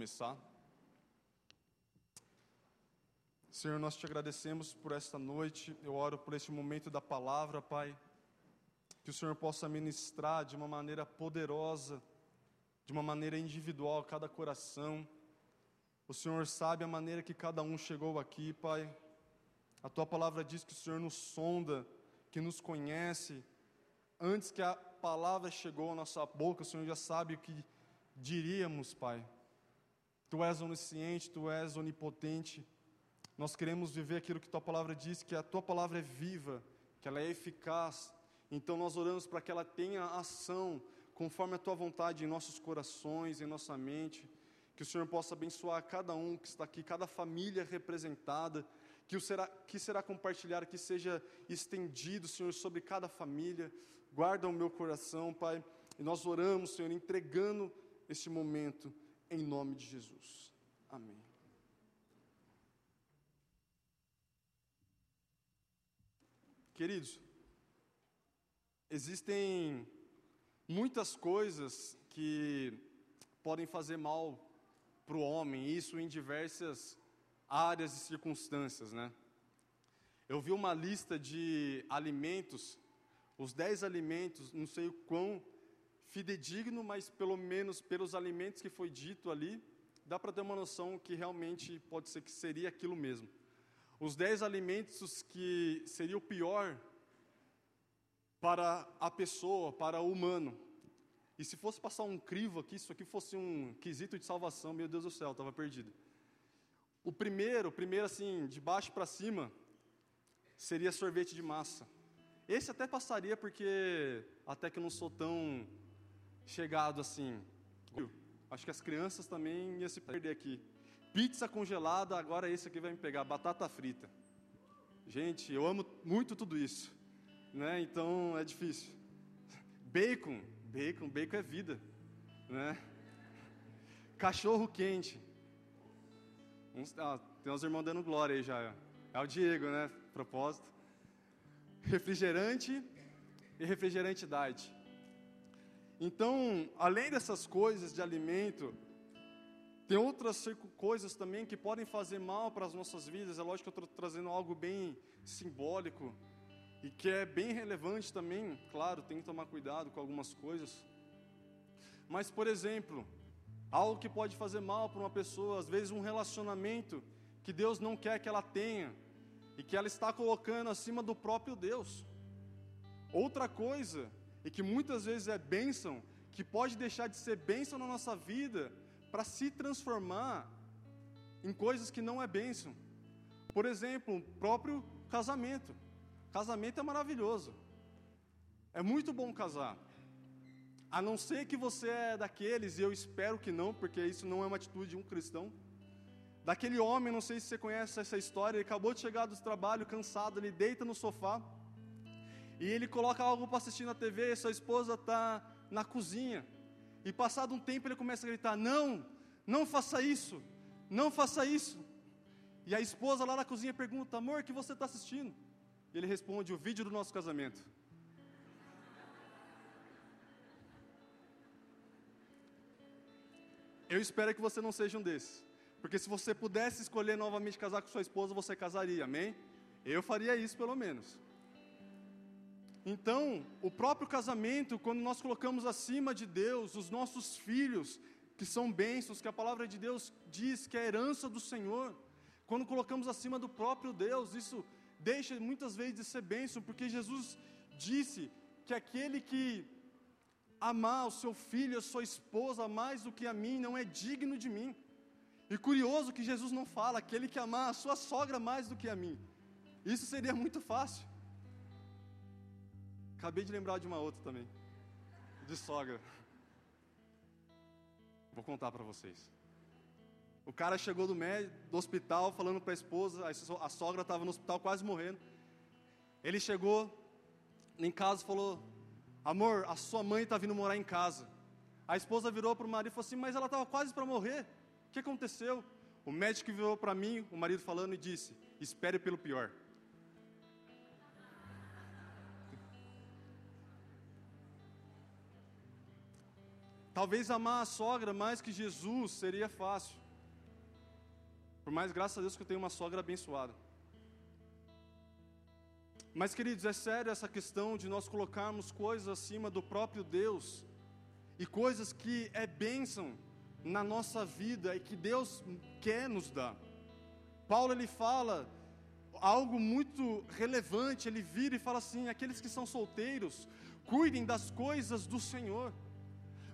começar. Senhor, nós te agradecemos por esta noite. Eu oro por este momento da palavra, Pai. Que o Senhor possa ministrar de uma maneira poderosa, de uma maneira individual cada coração. O Senhor sabe a maneira que cada um chegou aqui, Pai. A tua palavra diz que o Senhor nos sonda, que nos conhece. Antes que a palavra chegou à nossa boca, o Senhor já sabe o que diríamos, Pai. Tu és onisciente, tu és onipotente. Nós queremos viver aquilo que tua palavra diz, que a tua palavra é viva, que ela é eficaz. Então nós oramos para que ela tenha ação conforme a tua vontade em nossos corações, em nossa mente. Que o Senhor possa abençoar cada um que está aqui, cada família representada, que o será que será compartilhado, que seja estendido, Senhor, sobre cada família. Guarda o meu coração, Pai. E nós oramos, Senhor, entregando este momento em nome de Jesus. Amém. Queridos, existem muitas coisas que podem fazer mal para o homem, isso em diversas áreas e circunstâncias, né? Eu vi uma lista de alimentos, os 10 alimentos, não sei o quão fidedigno, mas pelo menos pelos alimentos que foi dito ali, dá para ter uma noção que realmente pode ser que seria aquilo mesmo. Os dez alimentos que seria o pior para a pessoa, para o humano. E se fosse passar um crivo aqui, isso aqui fosse um quesito de salvação, meu Deus do céu, estava perdido. O primeiro, o primeiro assim, de baixo para cima, seria sorvete de massa. Esse até passaria porque até que eu não sou tão chegado assim. Acho que as crianças também iam se perder aqui. Pizza congelada, agora esse aqui vai me pegar. Batata frita. Gente, eu amo muito tudo isso. Né? Então é difícil. Bacon. Bacon, bacon é vida. Né? Cachorro quente. Uns, ah, tem uns irmãos dando glória aí já. É o Diego, né? Propósito. Refrigerante e refrigerante diet. Então, além dessas coisas de alimento, tem outras coisas também que podem fazer mal para as nossas vidas. É lógico que eu estou trazendo algo bem simbólico e que é bem relevante também. Claro, tem que tomar cuidado com algumas coisas. Mas, por exemplo, algo que pode fazer mal para uma pessoa, às vezes um relacionamento que Deus não quer que ela tenha e que ela está colocando acima do próprio Deus. Outra coisa e que muitas vezes é bênção, que pode deixar de ser bênção na nossa vida para se transformar em coisas que não é bênção. Por exemplo, o próprio casamento. Casamento é maravilhoso. É muito bom casar. A não ser que você é daqueles, e eu espero que não, porque isso não é uma atitude de um cristão. Daquele homem, não sei se você conhece essa história, ele acabou de chegar do trabalho, cansado, ele deita no sofá, e ele coloca algo para assistir na TV, e sua esposa está na cozinha. E passado um tempo ele começa a gritar: Não, não faça isso, não faça isso. E a esposa lá na cozinha pergunta: Amor, o que você está assistindo? E ele responde: O vídeo do nosso casamento. Eu espero que você não seja um desses. Porque se você pudesse escolher novamente casar com sua esposa, você casaria, amém? Eu faria isso pelo menos. Então, o próprio casamento, quando nós colocamos acima de Deus os nossos filhos, que são bênçãos, que a palavra de Deus diz que é a herança do Senhor, quando colocamos acima do próprio Deus, isso deixa muitas vezes de ser bênção, porque Jesus disse que aquele que amar o seu filho, a sua esposa mais do que a mim, não é digno de mim. E curioso que Jesus não fala, aquele que amar a sua sogra mais do que a mim. Isso seria muito fácil. Acabei de lembrar de uma outra também. De sogra. Vou contar para vocês. O cara chegou do médico, do hospital, falando para a esposa, a sogra estava no hospital quase morrendo. Ele chegou em casa e falou: Amor, a sua mãe está vindo morar em casa. A esposa virou para o marido e falou assim: Mas ela estava quase para morrer. O que aconteceu? O médico virou para mim, o marido falando, e disse: Espere pelo pior. Talvez amar a sogra mais que Jesus seria fácil. Por mais graças a Deus que eu tenho uma sogra abençoada. Mas, queridos, é sério essa questão de nós colocarmos coisas acima do próprio Deus e coisas que é bênção na nossa vida e que Deus quer nos dar. Paulo ele fala algo muito relevante, ele vira e fala assim: aqueles que são solteiros, cuidem das coisas do Senhor.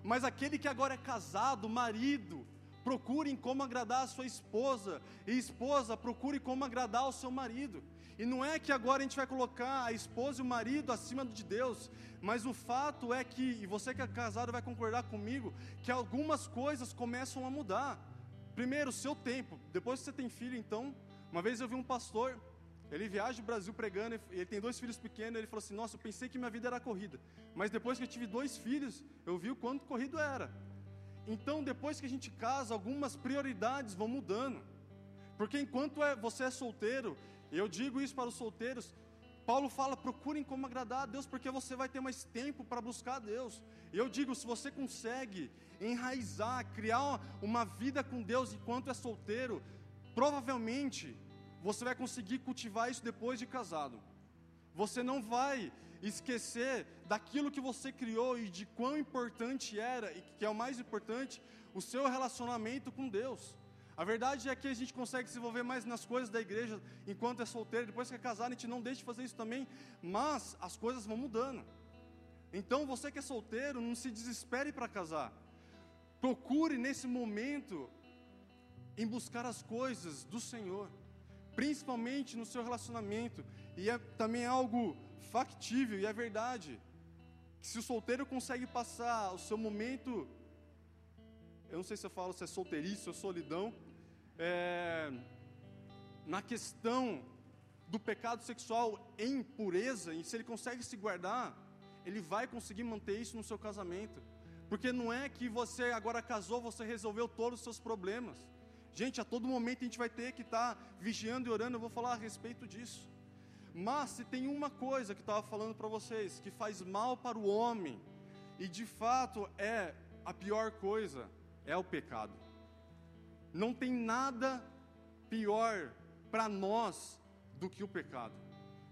Mas aquele que agora é casado, marido, procurem como agradar a sua esposa, e esposa, procure como agradar o seu marido. E não é que agora a gente vai colocar a esposa e o marido acima de Deus, mas o fato é que, e você que é casado vai concordar comigo, que algumas coisas começam a mudar. Primeiro, o seu tempo. Depois que você tem filho, então, uma vez eu vi um pastor, ele viaja o Brasil pregando, ele tem dois filhos pequenos, ele falou assim: Nossa, eu pensei que minha vida era corrida, mas depois que eu tive dois filhos, eu vi o quanto corrido era. Então, depois que a gente casa, algumas prioridades vão mudando, porque enquanto é, você é solteiro, eu digo isso para os solteiros. Paulo fala: procurem como agradar a Deus, porque você vai ter mais tempo para buscar a Deus. Eu digo: se você consegue enraizar, criar uma, vida com Deus enquanto é solteiro, provavelmente você vai conseguir cultivar isso depois de casado. Você não vai esquecer daquilo que você criou e de quão importante era, e que é o mais importante, o seu relacionamento com Deus. A verdade é que a gente consegue se envolver mais nas coisas da igreja enquanto é solteiro, depois que é casado, a gente não deixa de fazer isso também, mas as coisas vão mudando. Então você que é solteiro, não se desespere para casar. Procure nesse momento em buscar as coisas do Senhor, principalmente no seu relacionamento, e é também algo factível e é verdade. Que se o solteiro consegue passar o seu momento eu não sei se eu falo se é solteirice ou solidão, é, na questão do pecado sexual em pureza, e se ele consegue se guardar, ele vai conseguir manter isso no seu casamento. Porque não é que você agora casou, você resolveu todos os seus problemas. Gente, a todo momento a gente vai ter que estar tá vigiando e orando, eu vou falar a respeito disso. Mas se tem uma coisa que estava falando para vocês, que faz mal para o homem, e de fato é a pior coisa, é o pecado. Não tem nada pior para nós do que o pecado.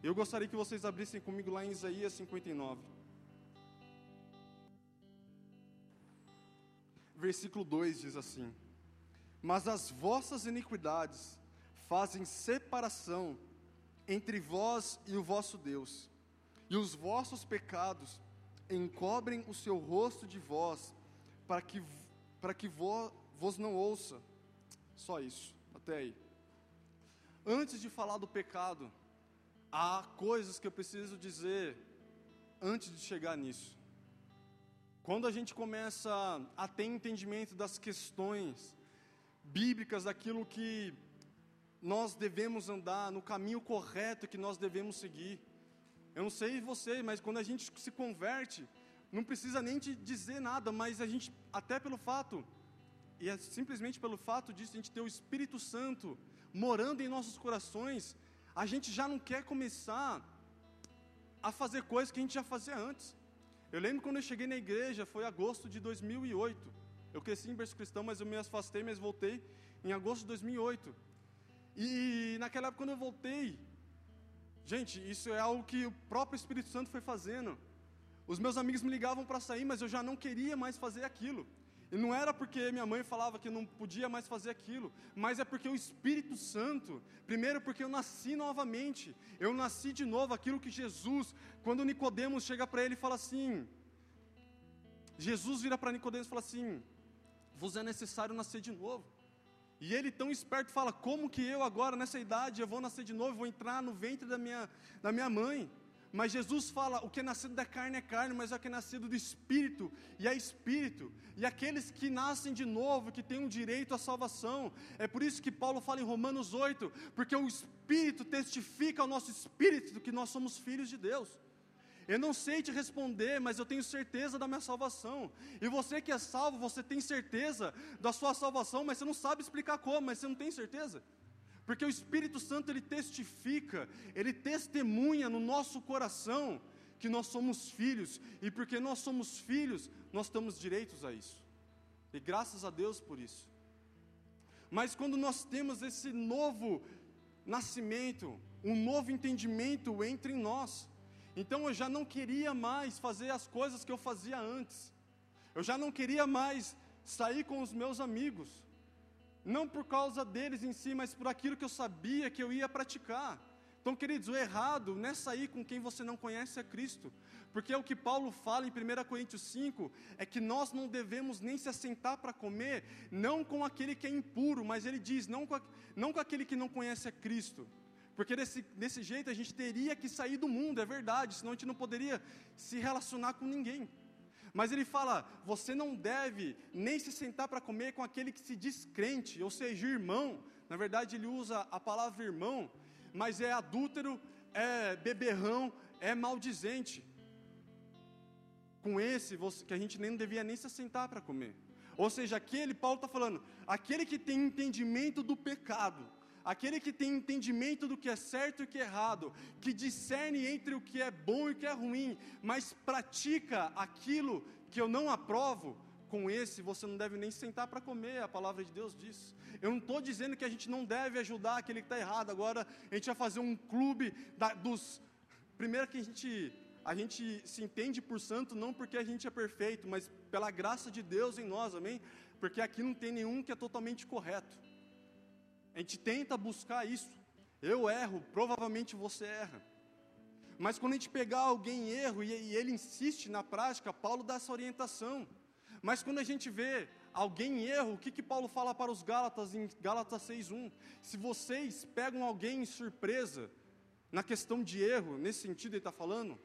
Eu gostaria que vocês abrissem comigo lá em Isaías 59. Versículo 2 diz assim: Mas as vossas iniquidades fazem separação entre vós e o vosso Deus, e os vossos pecados encobrem o seu rosto de vós, para que, para que vós, vos não ouça. Só isso, até aí. Antes de falar do pecado, há coisas que eu preciso dizer antes de chegar nisso. Quando a gente começa a ter entendimento das questões bíblicas, daquilo que nós devemos andar, no caminho correto que nós devemos seguir. Eu não sei você, mas quando a gente se converte, não precisa nem te dizer nada, mas a gente, até pelo fato e é simplesmente pelo fato disso, a gente ter o Espírito Santo morando em nossos corações, a gente já não quer começar a fazer coisas que a gente já fazia antes. Eu lembro quando eu cheguei na igreja, foi agosto de 2008. Eu cresci em berço cristão, mas eu me afastei, mas voltei em agosto de 2008. E naquela época, quando eu voltei, gente, isso é algo que o próprio Espírito Santo foi fazendo. Os meus amigos me ligavam para sair, mas eu já não queria mais fazer aquilo. E não era porque minha mãe falava que não podia mais fazer aquilo, mas é porque o Espírito Santo, primeiro porque eu nasci novamente, eu nasci de novo, aquilo que Jesus, quando Nicodemos chega para ele e fala assim, Jesus vira para Nicodemos e fala assim: "Vos é necessário nascer de novo". E ele tão esperto fala: "Como que eu agora nessa idade eu vou nascer de novo, vou entrar no ventre da minha da minha mãe?" Mas Jesus fala: o que é nascido da carne é carne, mas o que é nascido do espírito e é espírito. E aqueles que nascem de novo, que têm um direito à salvação. É por isso que Paulo fala em Romanos 8, porque o espírito testifica ao nosso espírito que nós somos filhos de Deus. Eu não sei te responder, mas eu tenho certeza da minha salvação. E você que é salvo, você tem certeza da sua salvação, mas você não sabe explicar como, mas você não tem certeza. Porque o Espírito Santo ele testifica, ele testemunha no nosso coração que nós somos filhos, e porque nós somos filhos, nós estamos direitos a isso. E graças a Deus por isso. Mas quando nós temos esse novo nascimento, um novo entendimento entre nós, então eu já não queria mais fazer as coisas que eu fazia antes. Eu já não queria mais sair com os meus amigos. Não por causa deles em si, mas por aquilo que eu sabia que eu ia praticar. Então, queridos, o errado não é sair com quem você não conhece a Cristo. Porque é o que Paulo fala em 1 Coríntios 5, é que nós não devemos nem se assentar para comer, não com aquele que é impuro, mas ele diz, não com, a, não com aquele que não conhece a Cristo. Porque desse, desse jeito a gente teria que sair do mundo, é verdade, senão a gente não poderia se relacionar com ninguém. Mas ele fala: você não deve nem se sentar para comer com aquele que se diz crente, ou seja, irmão. Na verdade, ele usa a palavra irmão, mas é adúltero, é beberrão, é maldizente. Com esse, você, que a gente nem devia nem se sentar para comer. Ou seja, aquele, Paulo está falando, aquele que tem entendimento do pecado, aquele que tem entendimento do que é certo e o que é errado, que discerne entre o que é bom e o que é ruim, mas pratica aquilo que eu não aprovo, com esse você não deve nem sentar para comer, a palavra de Deus diz. Eu não estou dizendo que a gente não deve ajudar aquele que está errado, agora a gente vai fazer um clube da, dos. Primeiro que a gente, a gente se entende por santo não porque a gente é perfeito, mas pela graça de Deus em nós, amém? Porque aqui não tem nenhum que é totalmente correto. A gente tenta buscar isso. Eu erro, provavelmente você erra. Mas quando a gente pegar alguém em erro e, ele insiste na prática, Paulo dá essa orientação. Mas quando a gente vê alguém em erro, o que, que Paulo fala para os Gálatas em Gálatas 6,1? Se vocês pegam alguém em surpresa, na questão de erro, nesse sentido ele está falando,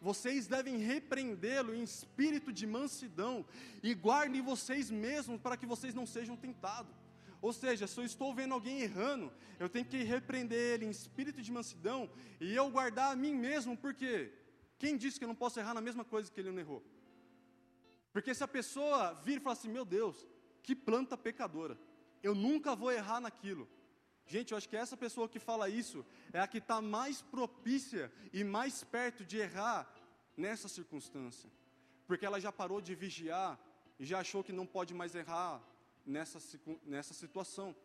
vocês devem repreendê-lo em espírito de mansidão e guardem vocês mesmos para que vocês não sejam tentados. Ou seja, se eu estou vendo alguém errando, eu tenho que repreender ele em espírito de mansidão e eu guardar a mim mesmo, porque quem disse que eu não posso errar na mesma coisa que ele não errou? Porque se a pessoa vir e falar assim, meu Deus, que planta pecadora, eu nunca vou errar naquilo. Gente, eu acho que essa pessoa que fala isso é a que está mais propícia e mais perto de errar nessa circunstância. Porque ela já parou de vigiar e já achou que não pode mais errar nessa, nessa situação.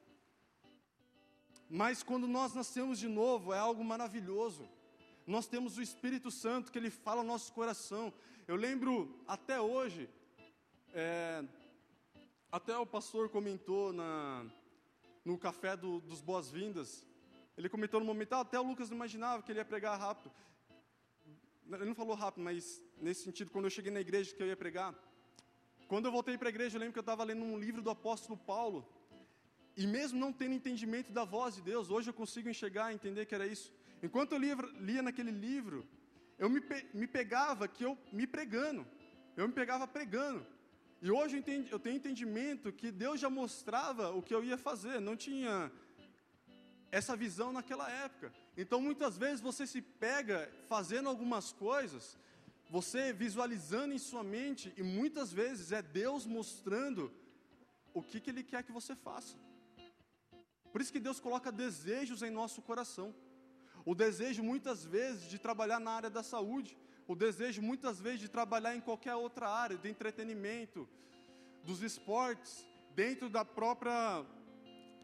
Mas quando nós nascemos de novo, é algo maravilhoso. Nós temos o Espírito Santo que ele fala no nosso coração. Eu lembro até hoje, é, até o pastor comentou na, no café do, dos boas-vindas. Ele comentou no momento, ah, até o Lucas não imaginava que ele ia pregar rápido. Ele não falou rápido, mas nesse sentido, quando eu cheguei na igreja que eu ia pregar, quando eu voltei para a igreja, eu lembro que eu estava lendo um livro do apóstolo Paulo. E mesmo não tendo entendimento da voz de Deus, hoje eu consigo enxergar e entender que era isso. Enquanto eu lia, lia naquele livro, eu me, me pegava que eu me pregando. Eu me pegava pregando. E hoje eu, entendi, eu tenho entendimento que Deus já mostrava o que eu ia fazer. Não tinha essa visão naquela época. Então muitas vezes você se pega fazendo algumas coisas você visualizando em sua mente, e muitas vezes é Deus mostrando o que, que Ele quer que você faça. Por isso que Deus coloca desejos em nosso coração. O desejo muitas vezes de trabalhar na área da saúde, o desejo muitas vezes de trabalhar em qualquer outra área, de entretenimento, dos esportes, dentro da própria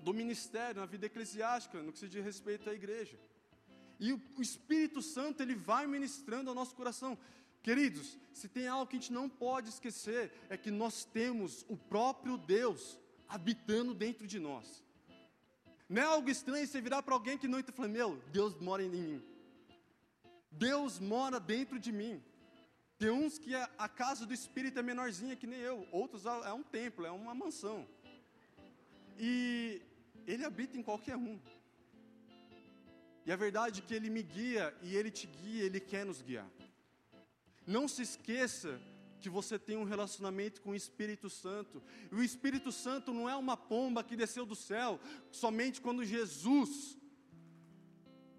do ministério, na vida eclesiástica, no que se diz respeito à igreja. E o Espírito Santo ele vai ministrando ao nosso coração. Queridos, se tem algo que a gente não pode esquecer, é que nós temos o próprio Deus habitando dentro de nós. Não é algo estranho você virar para alguém que não está falando, meu, Deus mora em mim. Deus mora dentro de mim. Tem uns que a, a casa do Espírito é menorzinha que nem eu, outros é um templo, é uma mansão. E Ele habita em qualquer um. E a verdade é que Ele me guia e Ele te guia, Ele quer nos guiar. Não se esqueça que você tem um relacionamento com o Espírito Santo. E o Espírito Santo não é uma pomba que desceu do céu somente quando Jesus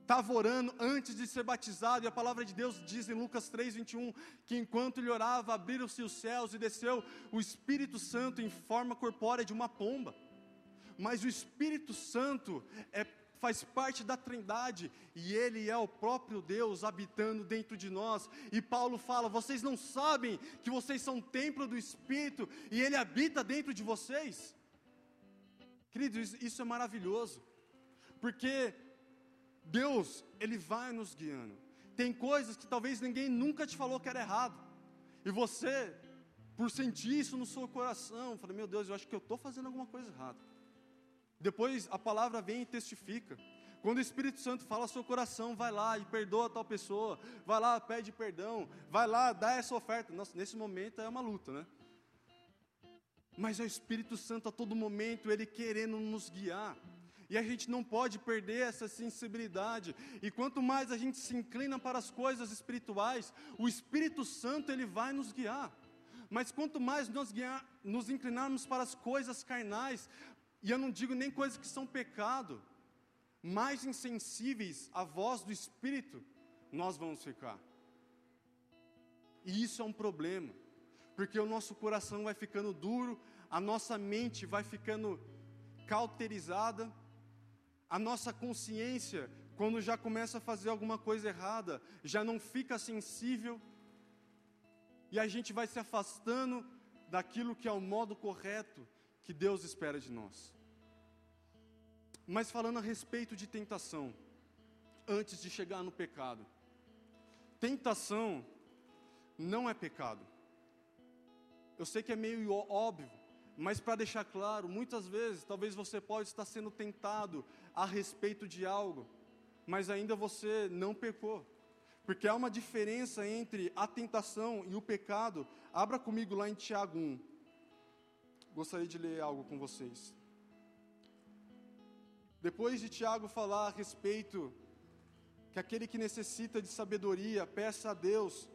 estava orando antes de ser batizado, e a palavra de Deus diz em Lucas 3:21 que enquanto ele orava, abriram-se os céus e desceu o Espírito Santo em forma corpórea de uma pomba. Mas o Espírito Santo é faz parte da Trindade e Ele é o próprio Deus habitando dentro de nós. E Paulo fala: vocês não sabem que vocês são templo do Espírito e Ele habita dentro de vocês? Queridos, isso é maravilhoso, porque Deus, Ele vai nos guiando. Tem coisas que talvez ninguém nunca te falou que era errado, e você, por sentir isso no seu coração, fala: Meu Deus, eu acho que eu estou fazendo alguma coisa errada. Depois a palavra vem e testifica. Quando o Espírito Santo fala ao seu coração, vai lá e perdoa tal pessoa, vai lá, pede perdão, vai lá, dá essa oferta. Nossa, nesse momento é uma luta, né? Mas é o Espírito Santo a todo momento, ele querendo nos guiar. E a gente não pode perder essa sensibilidade. E quanto mais a gente se inclina para as coisas espirituais, o Espírito Santo ele vai nos guiar. Mas quanto mais nós guiar, nos inclinarmos para as coisas carnais, e eu não digo nem coisas que são pecado, mais insensíveis à voz do Espírito, nós vamos ficar. E isso é um problema, porque o nosso coração vai ficando duro, a nossa mente vai ficando cauterizada, a nossa consciência, quando já começa a fazer alguma coisa errada, já não fica sensível, e a gente vai se afastando daquilo que é o modo correto que Deus espera de nós. Mas falando a respeito de tentação, antes de chegar no pecado, tentação não é pecado. Eu sei que é meio óbvio, mas para deixar claro, muitas vezes, talvez você pode estar sendo tentado a respeito de algo, mas ainda você não pecou. Porque há uma diferença entre a tentação e o pecado. Abra comigo lá em Tiago 1 gostaria de ler algo com vocês. Depois de Tiago falar a respeito que aquele que necessita de sabedoria, peça a Deus,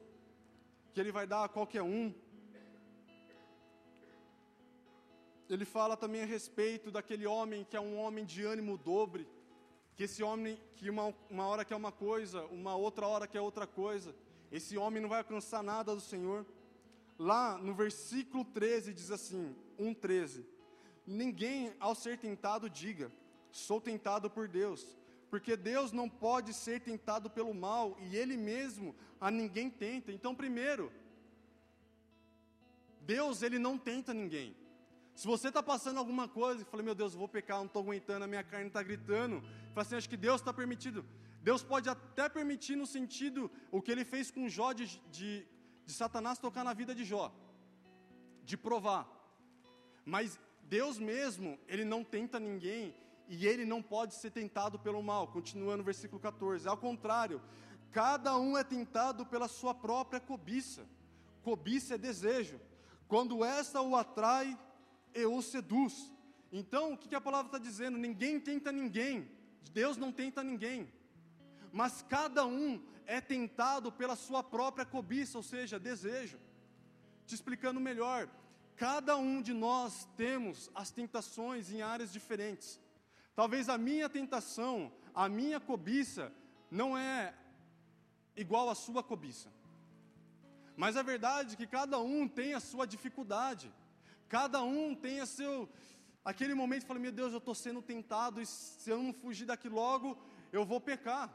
que Ele vai dar a qualquer um. Ele fala também a respeito daquele homem que é um homem de ânimo dobre, que esse homem que uma, uma hora quer uma coisa, uma outra hora quer outra coisa. Esse homem não vai alcançar nada do Senhor. Lá no versículo 13 diz assim: 1,13: Ninguém ao ser tentado diga, sou tentado por Deus, porque Deus não pode ser tentado pelo mal e Ele mesmo a ninguém tenta. Então, primeiro, Deus ele não tenta ninguém. Se você está passando alguma coisa e fala, meu Deus, eu vou pecar, não estou aguentando, a minha carne está gritando, fala assim, acho que Deus está permitido. Deus pode até permitir no sentido o que ele fez com Jó de, de de Satanás tocar na vida de Jó, de provar. Mas Deus mesmo, ele não tenta ninguém e ele não pode ser tentado pelo mal. Continua no versículo 14. Ao contrário, cada um é tentado pela sua própria cobiça. Cobiça é desejo. Quando esta o atrai e o seduz. Então, o que a palavra está dizendo? Ninguém tenta ninguém. Deus não tenta ninguém. Mas cada um é tentado pela sua própria cobiça, ou seja, desejo. Te explicando melhor, cada um de nós temos as tentações em áreas diferentes. Talvez a minha tentação, a minha cobiça, não é igual à sua cobiça. Mas a verdade é que cada um tem a sua dificuldade. Cada um tem a seu aquele momento fala: "Meu Deus, eu estou sendo tentado e se eu não fugir daqui logo, eu vou pecar".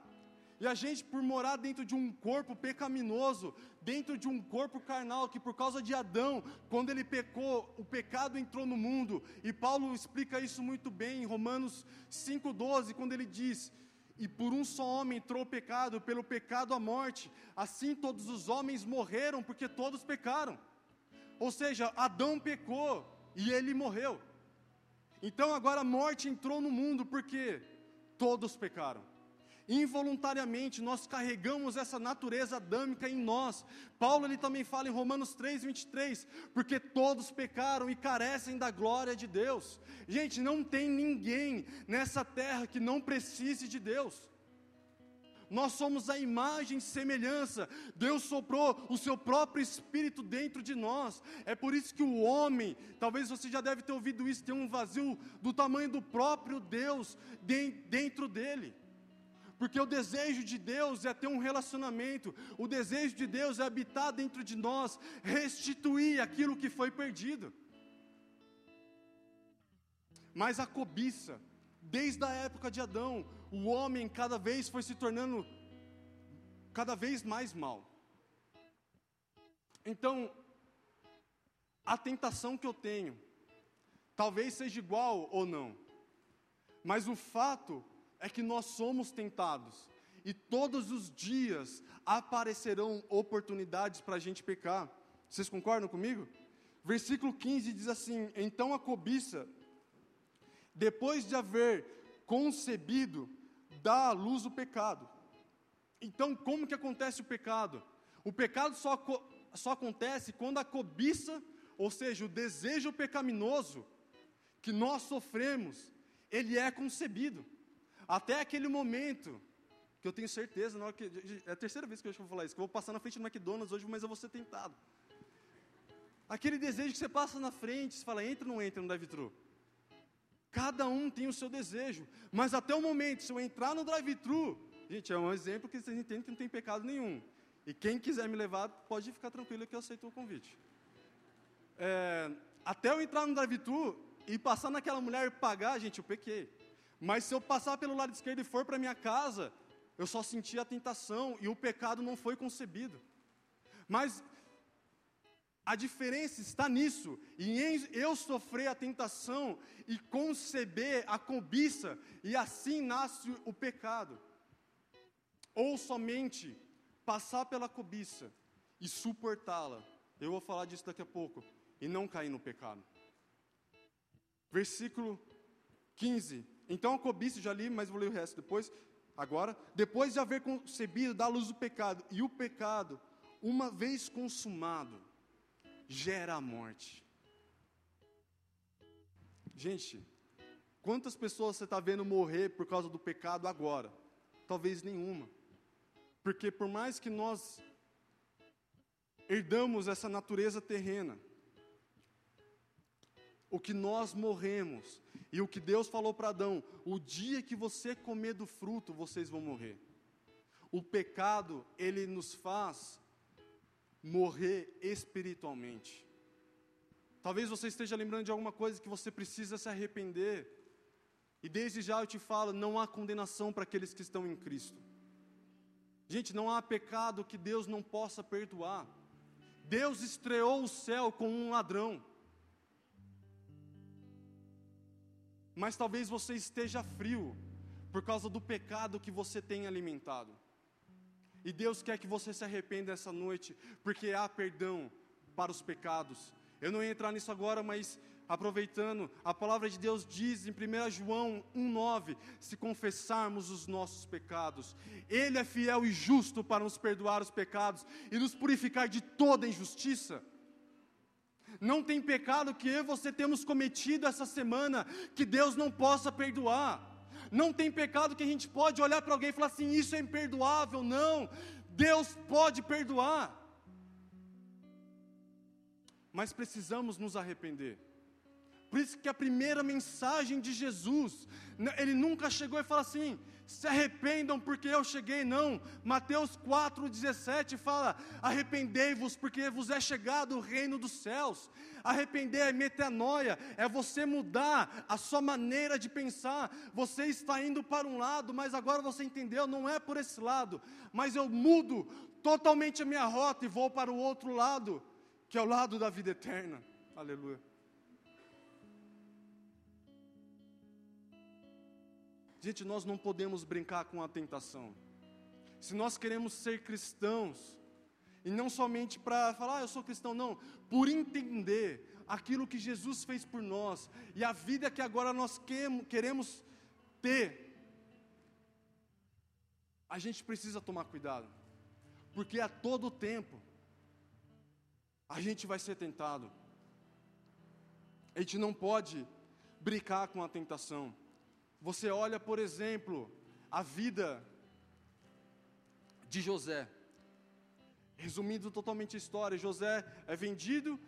E a gente, por morar dentro de um corpo pecaminoso, dentro de um corpo carnal, que por causa de Adão, quando ele pecou, o pecado entrou no mundo. E Paulo explica isso muito bem em Romanos 5,12, quando ele diz: E por um só homem entrou o pecado, pelo pecado a morte, assim todos os homens morreram, porque todos pecaram. Ou seja, Adão pecou e ele morreu. Então agora a morte entrou no mundo, porque todos pecaram. Involuntariamente nós carregamos essa natureza adâmica em nós. Paulo ele também fala em Romanos 3:23, porque todos pecaram e carecem da glória de Deus. Gente, não tem ninguém nessa terra que não precise de Deus. Nós somos a imagem e semelhança. Deus soprou o seu próprio espírito dentro de nós. É por isso que o homem, talvez você já deve ter ouvido isso, tem um vazio do tamanho do próprio Deus dentro dele. Porque o desejo de Deus é ter um relacionamento, o desejo de Deus é habitar dentro de nós, restituir aquilo que foi perdido. Mas a cobiça, desde a época de Adão, o homem cada vez foi se tornando cada vez mais mal. Então, a tentação que eu tenho, talvez seja igual ou não, mas o fato é que nós somos tentados, e todos os dias aparecerão oportunidades para a gente pecar. Vocês concordam comigo? Versículo 15 diz assim: Então a cobiça, depois de haver concebido, dá à luz o pecado. Então, como que acontece o pecado? O pecado só, só acontece quando a cobiça, ou seja, o desejo pecaminoso que nós sofremos, ele é concebido. Até aquele momento, que eu tenho certeza, na hora que, é a terceira vez que eu vou falar isso, que eu vou passar na frente do McDonald's hoje, mas eu vou ser tentado. Aquele desejo que você passa na frente, você fala, entra ou não entra no drive-thru? Cada um tem o seu desejo, mas até o momento, se eu entrar no drive-thru, gente, é um exemplo que vocês entendem que não tem pecado nenhum. E quem quiser me levar, pode ficar tranquilo que eu aceito o convite. É, até eu entrar no drive-thru e passar naquela mulher e pagar, gente, eu pequei. Mas se eu passar pelo lado esquerdo e for para minha casa, eu só senti a tentação e o pecado não foi concebido. Mas a diferença está nisso, e em eu sofrer a tentação e conceber a cobiça, e assim nasce o pecado. Ou somente passar pela cobiça e suportá-la. Eu vou falar disso daqui a pouco, e não cair no pecado. Versículo 15. Então a cobiça, já li, mas vou ler o resto depois. Agora, depois de haver concebido, dá luz o pecado, e o pecado, uma vez consumado, gera a morte. Gente, quantas pessoas você está vendo morrer por causa do pecado agora? Talvez nenhuma. Porque por mais que nós herdamos essa natureza terrena, o que nós morremos e o que Deus falou para Adão: o dia que você comer do fruto, vocês vão morrer. O pecado, ele nos faz morrer espiritualmente. Talvez você esteja lembrando de alguma coisa que você precisa se arrepender. E desde já eu te falo: não há condenação para aqueles que estão em Cristo. Gente, não há pecado que Deus não possa perdoar. Deus estreou o céu com um ladrão. Mas talvez você esteja frio por causa do pecado que você tem alimentado. E Deus quer que você se arrependa essa noite, porque há perdão para os pecados. Eu não ia entrar nisso agora, mas aproveitando, a palavra de Deus diz em 1 João 1,9: se confessarmos os nossos pecados, Ele é fiel e justo para nos perdoar os pecados e nos purificar de toda injustiça. Não tem pecado que eu e você temos cometido essa semana que Deus não possa perdoar. Não tem pecado que a gente pode olhar para alguém e falar assim: isso é imperdoável. Não, Deus pode perdoar. Mas precisamos nos arrepender. Por isso que a primeira mensagem de Jesus, ele nunca chegou e falou assim: se arrependam porque eu cheguei, não. Mateus 4,17 fala: arrependei-vos porque vos é chegado o reino dos céus. Arrepender é metanoia, é você mudar a sua maneira de pensar. Você está indo para um lado, mas agora você entendeu, não é por esse lado, mas eu mudo totalmente a minha rota e vou para o outro lado, que é o lado da vida eterna. Aleluia. Gente, nós não podemos brincar com a tentação. Se nós queremos ser cristãos, e não somente para falar, ah, eu sou cristão, não, por entender aquilo que Jesus fez por nós e a vida que agora nós queremos ter, a gente precisa tomar cuidado, porque a todo tempo a gente vai ser tentado, a gente não pode brincar com a tentação. Você olha, por exemplo, a vida de José. Resumindo totalmente a história, José é vendido,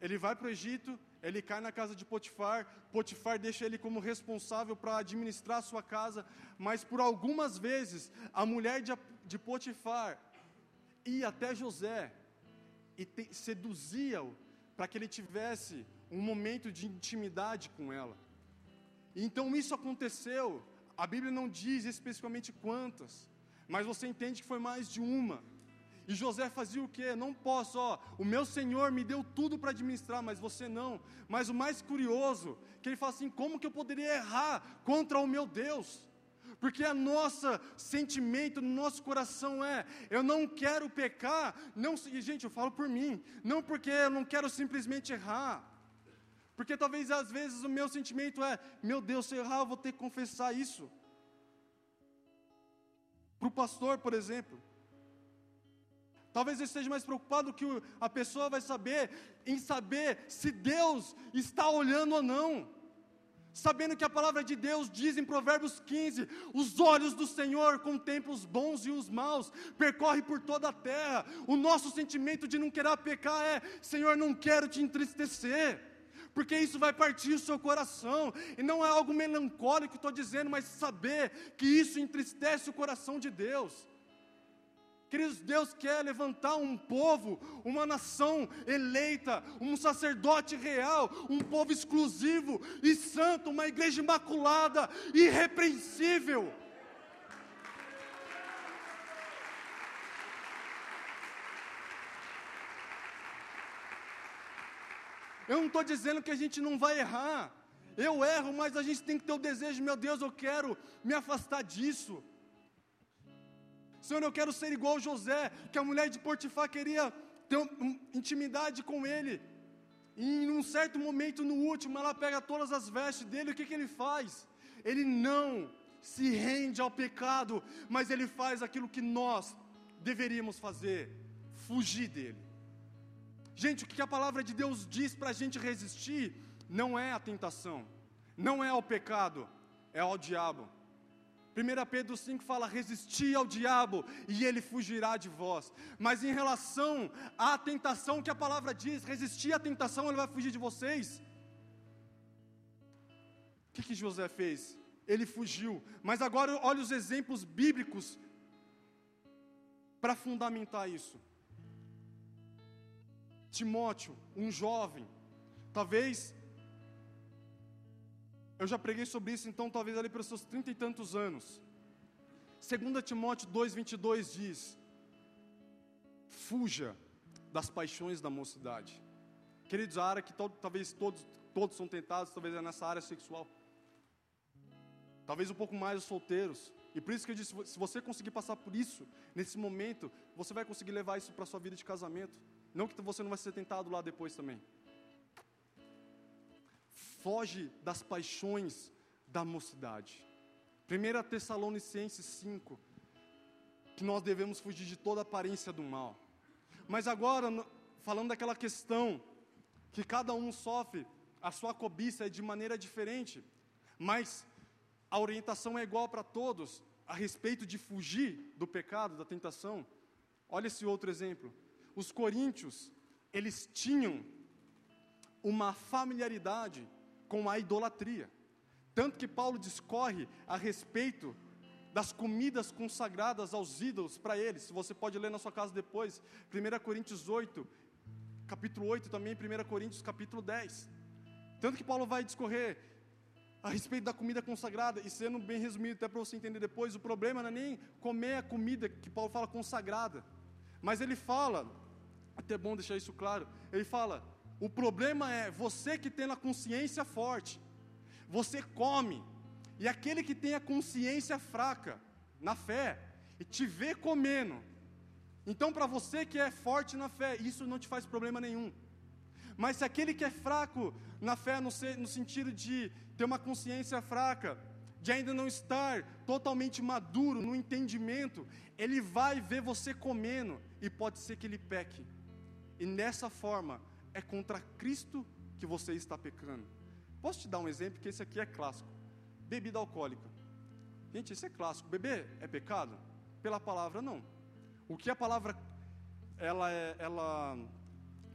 ele vai para o Egito, ele cai na casa de Potifar, Potifar deixa ele como responsável para administrar a sua casa, mas por algumas vezes a mulher de, de Potifar ia até José e seduzia-o para que ele tivesse um momento de intimidade com ela. Então isso aconteceu a Bíblia não diz especificamente quantas, mas você entende que foi mais de uma. E José fazia o que? Não posso, ó, o meu Senhor me deu tudo para administrar, mas você não. Mas o mais curioso, que ele fala assim: como que eu poderia errar contra o meu Deus? Porque a nossa sentimento no nosso coração é: eu não quero pecar, não, e gente, eu falo por mim, não porque eu não quero simplesmente errar. Porque talvez às vezes o meu sentimento é: meu Deus, se eu errar, eu vou ter que confessar isso. Para o pastor, por exemplo. Talvez eu esteja mais preocupado que a pessoa vai saber, em saber se Deus está olhando ou não. Sabendo que a palavra de Deus diz em Provérbios 15: os olhos do Senhor contemplam os bons e os maus, percorre por toda a terra. O nosso sentimento de não querer pecar é: Senhor, não quero te entristecer, porque isso vai partir o seu coração, e não é algo melancólico que estou dizendo, mas saber que isso entristece o coração de Deus. Queridos, Deus quer levantar um povo, uma nação eleita, um sacerdote real, um povo exclusivo e santo, uma igreja imaculada, irrepreensível. Eu não estou dizendo que a gente não vai errar. Eu erro, mas a gente tem que ter o desejo, meu Deus, eu quero me afastar disso. Senhor, eu quero ser igual José, que a mulher de Potifar queria ter intimidade com ele. E em um certo momento, no último, ela pega todas as vestes dele, o que, que ele faz? Ele não se rende ao pecado, mas ele faz aquilo que nós deveríamos fazer: fugir dele. Gente, o que a palavra de Deus diz para a gente resistir não é a tentação, não é ao pecado, é ao diabo. 1 Pedro 5 fala: resistir ao diabo e ele fugirá de vós. Mas em relação à tentação que a palavra diz, resistir à tentação, ele vai fugir de vocês. O que, que José fez? Ele fugiu. Mas agora olha os exemplos bíblicos para fundamentar isso. Timóteo, um jovem, talvez eu já preguei sobre isso, então, talvez ali pelos seus trinta e tantos anos. 2 Timóteo 2,22 diz: Fuja das paixões da mocidade. Queridos, a área que to talvez todos, todos são tentados, talvez é nessa área sexual. Talvez um pouco mais os solteiros. E por isso que eu disse: se você conseguir passar por isso, nesse momento, você vai conseguir levar isso para a sua vida de casamento. Não que você não vai ser tentado lá depois também foge das paixões da mocidade. 1 Tessalonicenses 5, que nós devemos fugir de toda aparência do mal. Mas agora, falando daquela questão que cada um sofre, a sua cobiça é de maneira diferente, mas a orientação é igual para todos a respeito de fugir do pecado, da tentação. Olha esse outro exemplo. Os coríntios, eles tinham uma familiaridade com a idolatria. Tanto que Paulo discorre a respeito das comidas consagradas aos ídolos para eles. Você pode ler na sua casa depois, 1 Coríntios 8, capítulo 8, também 1 Coríntios capítulo 10. Tanto que Paulo vai discorrer a respeito da comida consagrada, e sendo bem resumido até para você entender depois, o problema não é nem comer a comida que Paulo fala consagrada, mas ele fala, até é bom deixar isso claro, ele fala, o problema é você que tem a consciência forte, você come, e aquele que tem a consciência fraca na fé e te vê comendo. Então, para você que é forte na fé, isso não te faz problema nenhum. Mas se aquele que é fraco na fé, no, no sentido de ter uma consciência fraca, de ainda não estar totalmente maduro no entendimento, ele vai ver você comendo e pode ser que ele peque. E nessa forma, é contra Cristo que você está pecando. Posso te dar um exemplo que esse aqui é clássico. Bebida alcoólica. Gente, isso é clássico. Beber é pecado? Pela palavra não. O que a palavra ela, é, ela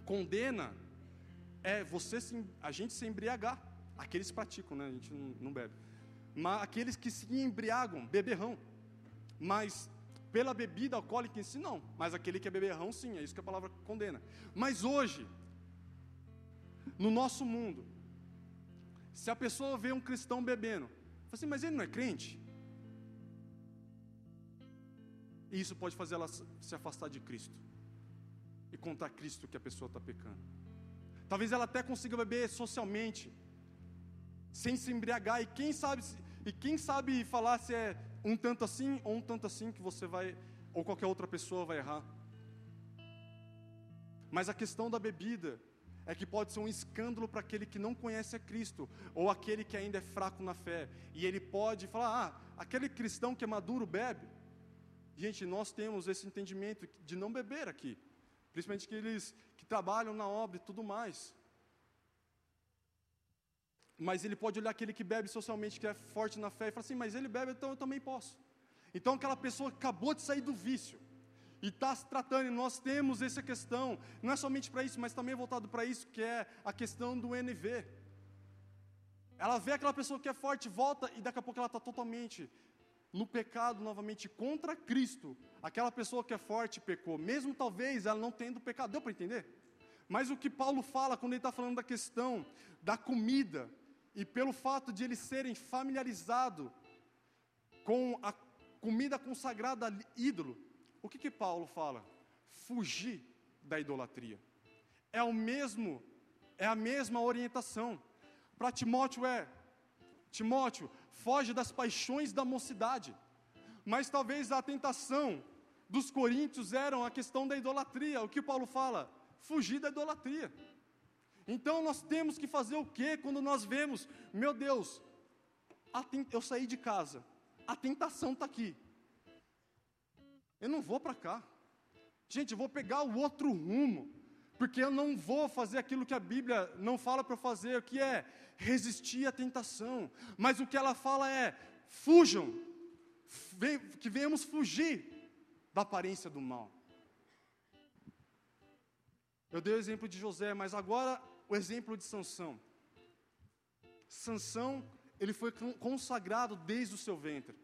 condena é você se, a gente se embriagar. Aqueles praticam, né? A gente não, não bebe. Mas aqueles que se embriagam, beberrão. Mas pela bebida alcoólica em si, não. Mas aquele que é beberrão, sim, é isso que a palavra condena. Mas hoje, no nosso mundo, se a pessoa vê um cristão bebendo, fala assim, mas ele não é crente? E isso pode fazer ela se afastar de Cristo e contar a Cristo que a pessoa está pecando. Talvez ela até consiga beber socialmente, sem se embriagar, e quem sabe, e quem sabe falar se é um tanto assim ou um tanto assim que você vai, ou qualquer outra pessoa vai errar. Mas a questão da bebida é que pode ser um escândalo para aquele que não conhece a Cristo, ou aquele que ainda é fraco na fé, e ele pode falar: ah, aquele cristão que é maduro bebe. Gente, nós temos esse entendimento de não beber aqui, principalmente aqueles que trabalham na obra e tudo mais. Mas ele pode olhar aquele que bebe socialmente, que é forte na fé, e falar assim: mas ele bebe, então eu também posso. Então aquela pessoa acabou de sair do vício, e está se tratando, e nós temos essa questão, não é somente para isso, mas também voltado para isso, que é a questão do NV. Ela vê aquela pessoa que é forte, volta, e daqui a pouco ela está totalmente no pecado novamente contra Cristo. Aquela pessoa que é forte pecou, mesmo talvez ela não tendo pecado. Deu para entender? Mas o que Paulo fala quando ele está falando da questão da comida, e pelo fato de eles serem familiarizados com a comida consagrada ídolo, o que que Paulo fala? Fugir da idolatria. É o mesmo, é a mesma orientação. Para Timóteo é, Timóteo, foge das paixões da mocidade. Mas talvez a tentação dos coríntios era a questão da idolatria. O que Paulo fala? Fugir da idolatria. Então nós temos que fazer o que quando nós vemos, meu Deus, eu saí de casa, a tentação está aqui, eu não vou para cá. Gente, eu vou pegar o outro rumo, porque eu não vou fazer aquilo que a Bíblia não fala para fazer, que é resistir à tentação. Mas o que ela fala é: fujam, que venhamos fugir da aparência do mal. Eu dei o exemplo de José, mas agora o exemplo de Sansão. Sansão, ele foi consagrado desde o seu ventre.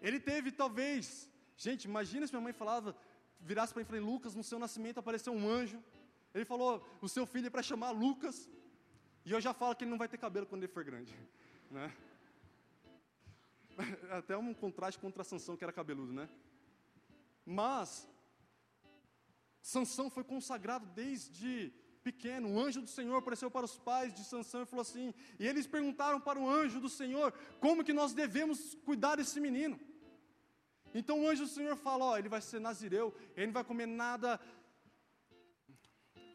Ele teve talvez Gente, imagina se minha mãe falava, virasse para mim e falei, Lucas, no seu nascimento apareceu um anjo. Ele falou, o seu filho é para chamar Lucas. E eu já falo que ele não vai ter cabelo quando ele for grande. Né? Até um contraste contra Sansão, que era cabeludo, né? Mas, Sansão foi consagrado desde pequeno. O anjo do Senhor apareceu para os pais de Sansão e falou assim, e eles perguntaram para o anjo do Senhor, como que nós devemos cuidar desse menino? Então o anjo do Senhor fala: Ó, ele vai ser nazireu, ele não vai comer nada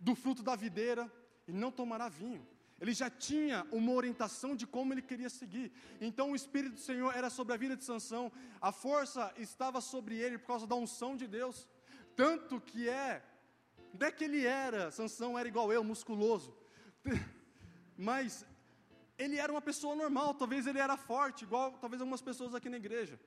do fruto da videira, e não tomará vinho. Ele já tinha uma orientação de como ele queria seguir. Então o Espírito do Senhor era sobre a vida de Sansão, a força estava sobre ele por causa da unção de Deus. Tanto que é, não é que ele era, Sansão era igual eu, musculoso. Mas ele era uma pessoa normal, talvez ele era forte, igual talvez algumas pessoas aqui na igreja.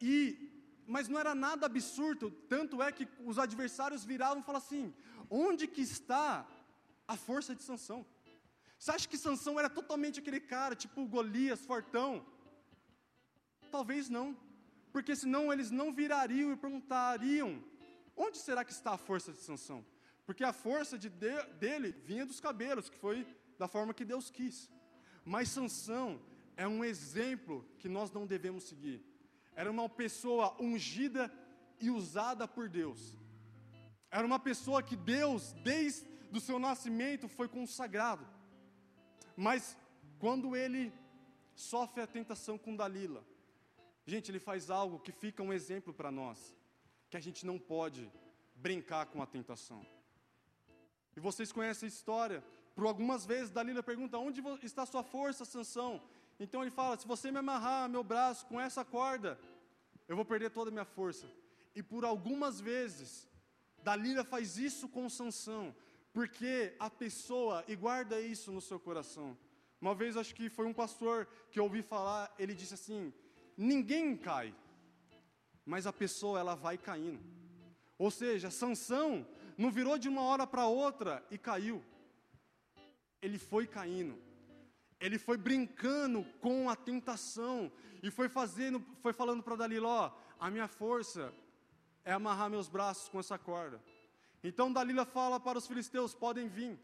E mas não era nada absurdo, tanto é que os adversários viravam e falavam assim: onde que está a força de Sansão? Você acha que Sansão era totalmente aquele cara, tipo Golias, fortão? Talvez não, porque senão eles não virariam e perguntariam: onde será que está a força de Sansão? Porque a força de, de dele vinha dos cabelos, que foi da forma que Deus quis. Mas Sansão é um exemplo que nós não devemos seguir era uma pessoa ungida e usada por Deus. Era uma pessoa que Deus, desde o seu nascimento, foi consagrado. Mas quando ele sofre a tentação com Dalila, gente, ele faz algo que fica um exemplo para nós, que a gente não pode brincar com a tentação. E vocês conhecem a história. Por algumas vezes Dalila pergunta: "Onde está sua força, Sansão?" Então ele fala: se você me amarrar meu braço com essa corda, eu vou perder toda a minha força. E por algumas vezes, Dalila faz isso com Sansão, porque a pessoa, e guarda isso no seu coração. Uma vez acho que foi um pastor que eu ouvi falar, ele disse assim: ninguém cai, mas a pessoa ela vai caindo. Ou seja, Sansão não virou de uma hora para outra e caiu. Ele foi caindo ele foi brincando com a tentação e foi fazendo, foi falando para Dalila, ó, a minha força é amarrar meus braços com essa corda. Então Dalila fala para os filisteus, podem vir.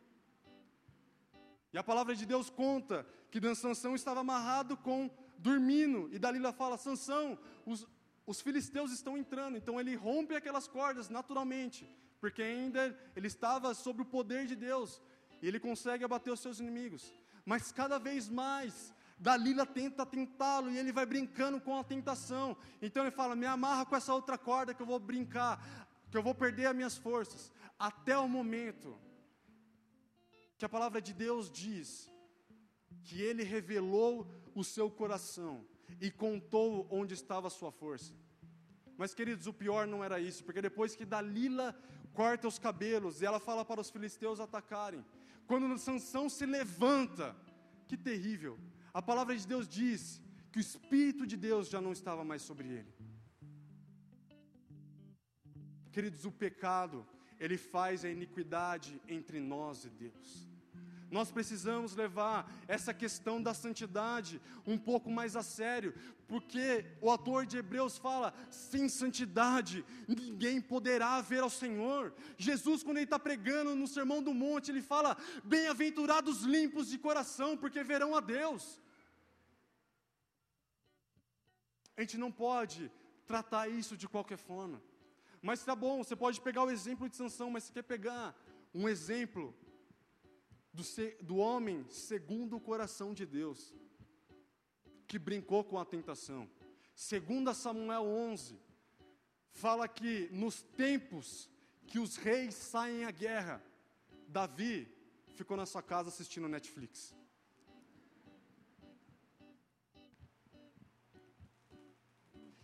E a palavra de Deus conta que Sansão estava amarrado com dormindo, e Dalila fala, Sansão, os, os filisteus estão entrando, então ele rompe aquelas cordas naturalmente, porque ainda ele estava sob o poder de Deus, e ele consegue abater os seus inimigos. Mas cada vez mais, Dalila tenta tentá-lo e ele vai brincando com a tentação. Então ele fala: "Me amarra com essa outra corda que eu vou brincar, que eu vou perder as minhas forças", até o momento que a palavra de Deus diz que ele revelou o seu coração e contou onde estava a sua força. Mas, queridos, o pior não era isso, porque depois que Dalila corta os cabelos e ela fala para os filisteus atacarem, quando Sansão se levanta, que terrível! A palavra de Deus diz que o Espírito de Deus já não estava mais sobre ele. Queridos, o pecado, ele faz a iniquidade entre nós e Deus. Nós precisamos levar essa questão da santidade um pouco mais a sério, porque o autor de Hebreus fala: sem santidade ninguém poderá ver ao Senhor. Jesus, quando ele está pregando no Sermão do Monte, ele fala: bem-aventurados limpos de coração, porque verão a Deus. A gente não pode tratar isso de qualquer forma. Mas tá bom, você pode pegar o exemplo de Sansão, mas você quer pegar um exemplo do, do homem segundo o coração de Deus, que brincou com a tentação. Segundo Samuel 11, fala que nos tempos que os reis saem à guerra, Davi ficou na sua casa assistindo Netflix.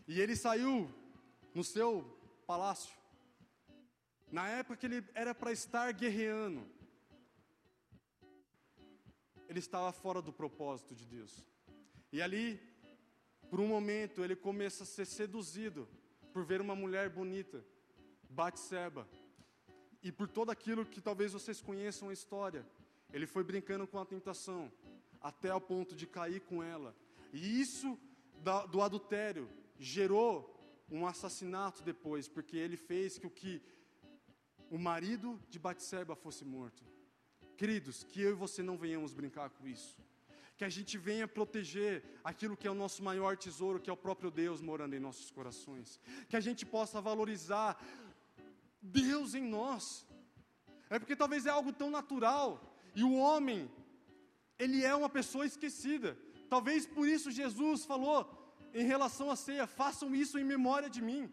E ele saiu no seu palácio. Na época que ele era para estar guerreando, ele estava fora do propósito de Deus. E ali, por um momento, ele começa a ser seduzido por ver uma mulher bonita, Batseba. E por todo aquilo que talvez vocês conheçam a história, ele foi brincando com a tentação, até ao ponto de cair com ela. E isso do adultério gerou um assassinato depois, porque ele fez com que o marido de Batseba fosse morto. Queridos, que eu e você não venhamos brincar com isso. Que a gente venha proteger aquilo que é o nosso maior tesouro, que é o próprio Deus morando em nossos corações. Que a gente possa valorizar Deus em nós. É porque talvez é algo tão natural. E o homem, ele é uma pessoa esquecida. Talvez por isso Jesus falou em relação à ceia: façam isso em memória de mim.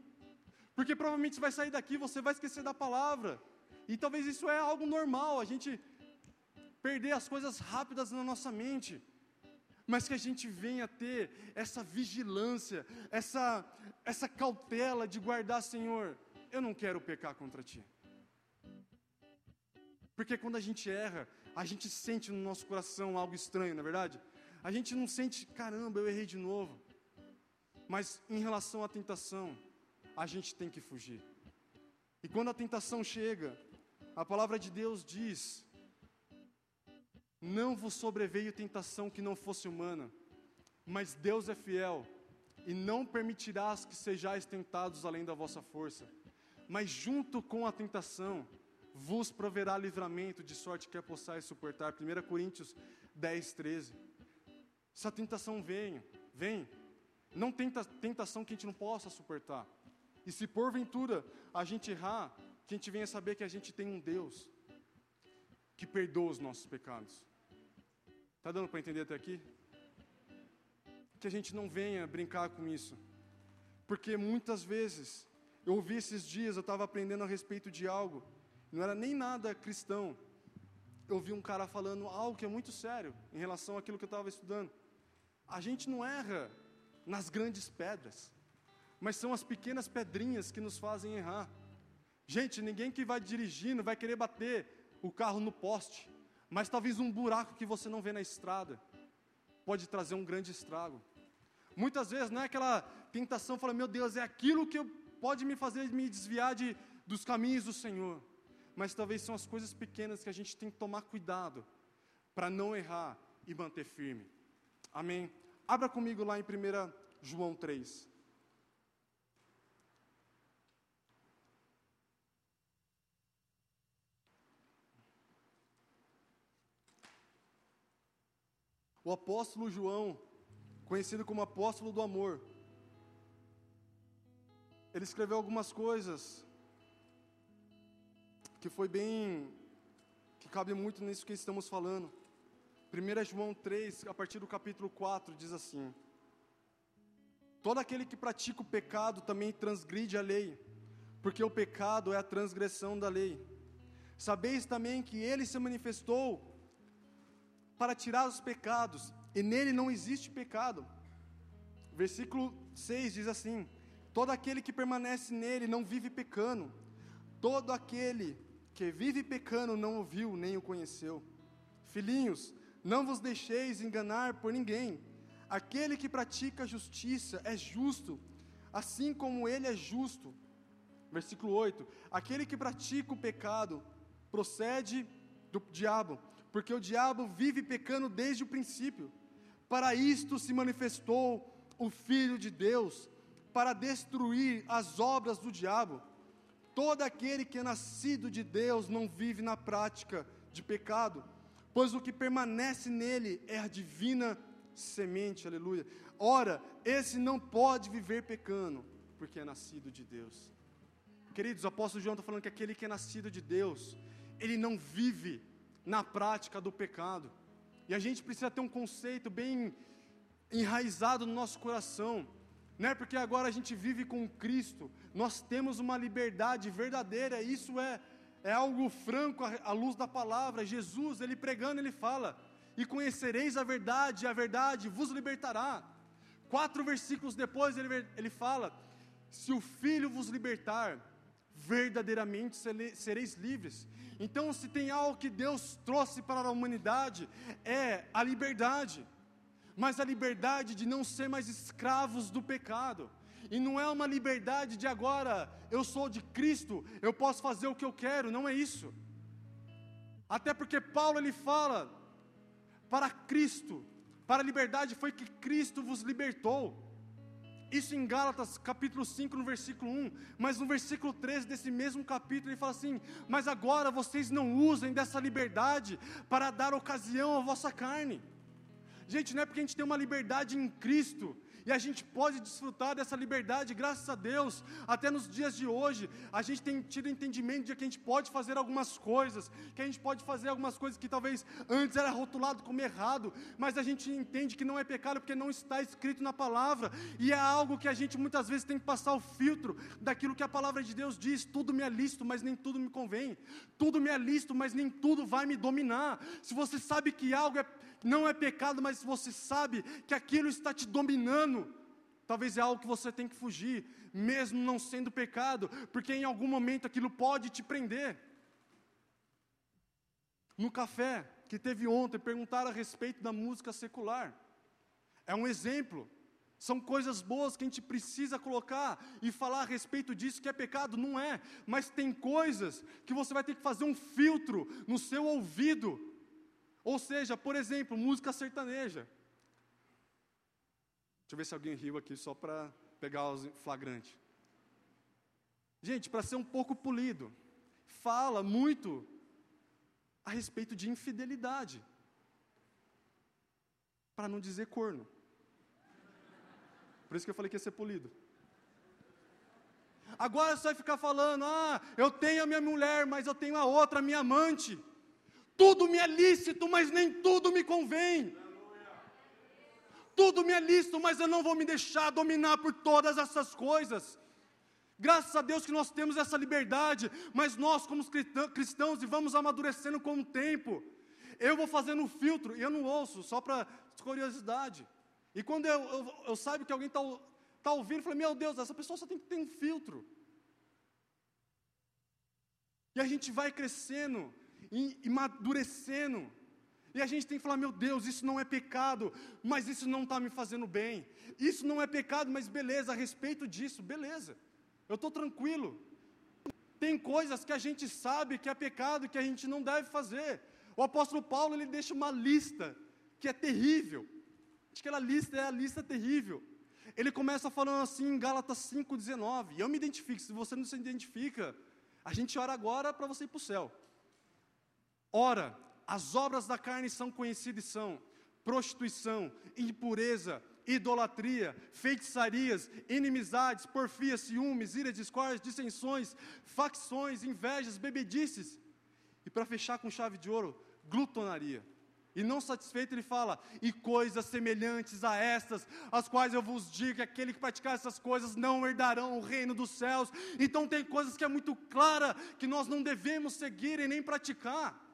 Porque provavelmente você vai sair daqui, você vai esquecer da palavra. E talvez isso é algo normal. A gente perder as coisas rápidas na nossa mente, mas que a gente venha ter essa vigilância, essa, essa cautela de guardar, Senhor, eu não quero pecar contra Ti. Porque quando a gente erra, a gente sente no nosso coração algo estranho, não é verdade? A gente não sente, caramba, eu errei de novo. Mas em relação à tentação, a gente tem que fugir. E quando a tentação chega, a palavra de Deus diz não vos sobreveio tentação que não fosse humana, mas Deus é fiel e não permitirás que sejais tentados além da vossa força. Mas junto com a tentação, vos proverá livramento, de sorte que a possais suportar. 1 Coríntios 10, 13. Se a tentação vem, vem, não tem tentação que a gente não possa suportar. E se porventura a gente errar, que a gente venha saber que a gente tem um Deus que perdoa os nossos pecados. Está dando para entender até aqui? Que a gente não venha brincar com isso. Porque muitas vezes, eu ouvi esses dias, eu estava aprendendo a respeito de algo, não era nem nada cristão. Eu ouvi um cara falando algo que é muito sério em relação àquilo que eu estava estudando. A gente não erra nas grandes pedras, mas são as pequenas pedrinhas que nos fazem errar. Gente, ninguém que vai dirigindo vai querer bater o carro no poste mas talvez um buraco que você não vê na estrada pode trazer um grande estrago. Muitas vezes não é aquela tentação, fala, meu Deus, é aquilo que pode me fazer me desviar de, dos caminhos do Senhor. Mas talvez são as coisas pequenas que a gente tem que tomar cuidado para não errar e manter firme. Amém? Abra comigo lá em 1 João 3. O apóstolo João, conhecido como apóstolo do amor, ele escreveu algumas coisas que foi bem que cabe muito nisso que estamos falando. 1 João 3, a partir do capítulo 4, diz assim: Todo aquele que pratica o pecado também transgride a lei, porque o pecado é a transgressão da lei. Sabeis também que ele se manifestou para tirar os pecados, e nele não existe pecado. Versículo 6 diz assim: Todo aquele que permanece nele não vive pecando, todo aquele que vive pecando não o viu nem o conheceu. Filhinhos, não vos deixeis enganar por ninguém. Aquele que pratica a justiça é justo, assim como ele é justo. Versículo 8: Aquele que pratica o pecado procede do diabo, porque o diabo vive pecando desde o princípio. Para isto se manifestou o Filho de Deus, para destruir as obras do diabo. Todo aquele que é nascido de Deus não vive na prática de pecado, pois o que permanece nele é a divina semente, aleluia. Ora, esse não pode viver pecando, porque é nascido de Deus. Queridos, o apóstolo João está falando que aquele que é nascido de Deus, ele não vive na prática do pecado. E a gente precisa ter um conceito bem enraizado no nosso coração não é porque agora a gente vive com Cristo, nós temos uma liberdade verdadeira, isso é, é algo franco à luz da palavra. Jesus, ele pregando, ele fala: E conhecereis a verdade, e a verdade vos libertará. Quatro versículos depois ele, ele fala: Se o Filho vos libertar, verdadeiramente sereis livres. Então, se tem algo que Deus trouxe para a humanidade, é a liberdade mas a liberdade de não ser mais escravos do pecado. E não é uma liberdade de agora, eu sou de Cristo, eu posso fazer o que eu quero, não é isso. Até porque Paulo ele fala, para Cristo, para a liberdade foi que Cristo vos libertou. Isso em Gálatas capítulo 5, no versículo 1. Mas no versículo 13 desse mesmo capítulo, ele fala assim: Mas agora vocês não usem dessa liberdade para dar ocasião à vossa carne. Gente, não é porque a gente tem uma liberdade em Cristo e a gente pode desfrutar dessa liberdade, graças a Deus, até nos dias de hoje, a gente tem tido entendimento de que a gente pode fazer algumas coisas, que a gente pode fazer algumas coisas que talvez antes era rotulado como errado, mas a gente entende que não é pecado porque não está escrito na palavra, e é algo que a gente muitas vezes tem que passar o filtro daquilo que a palavra de Deus diz: tudo me é lícito, mas nem tudo me convém, tudo me é lícito, mas nem tudo vai me dominar. Se você sabe que algo é não é pecado, mas você sabe que aquilo está te dominando, talvez é algo que você tem que fugir, mesmo não sendo pecado, porque em algum momento aquilo pode te prender. No café que teve ontem, perguntaram a respeito da música secular. É um exemplo. São coisas boas que a gente precisa colocar e falar a respeito disso que é pecado, não é, mas tem coisas que você vai ter que fazer um filtro no seu ouvido ou seja, por exemplo, música sertaneja. Deixa eu ver se alguém riu aqui só para pegar os flagrantes. Gente, para ser um pouco polido, fala muito a respeito de infidelidade. Para não dizer corno. Por isso que eu falei que ia ser polido. Agora você vai ficar falando: ah, eu tenho a minha mulher, mas eu tenho a outra, a minha amante. Tudo me é lícito, mas nem tudo me convém. Tudo me é lícito, mas eu não vou me deixar dominar por todas essas coisas. Graças a Deus que nós temos essa liberdade, mas nós, como cristãos, e vamos amadurecendo com o tempo. Eu vou fazendo um filtro, e eu não ouço, só para curiosidade. E quando eu, eu, eu saiba que alguém está tá ouvindo, eu falei, meu Deus, essa pessoa só tem que ter um filtro. E a gente vai crescendo, e, e. E a gente tem que falar: meu Deus, isso não é pecado, mas isso não está me fazendo bem. Isso não é pecado, mas beleza, a respeito disso, beleza. Eu estou tranquilo. Tem coisas que a gente sabe que é pecado, que a gente não deve fazer. O apóstolo Paulo ele deixa uma lista que é terrível. Aquela lista é a lista terrível. Ele começa falando assim em Gálatas 5,19. E eu me identifico, se você não se identifica, a gente ora agora para você ir para o céu. Ora, as obras da carne são conhecidas e são prostituição, impureza, idolatria, feitiçarias, inimizades, porfias, ciúmes, iras, discórdias, dissensões, facções, invejas, bebedices. E para fechar com chave de ouro, glutonaria. E não satisfeito, ele fala: e coisas semelhantes a estas, as quais eu vos digo que aquele que praticar essas coisas não herdarão o reino dos céus. Então, tem coisas que é muito clara que nós não devemos seguir e nem praticar.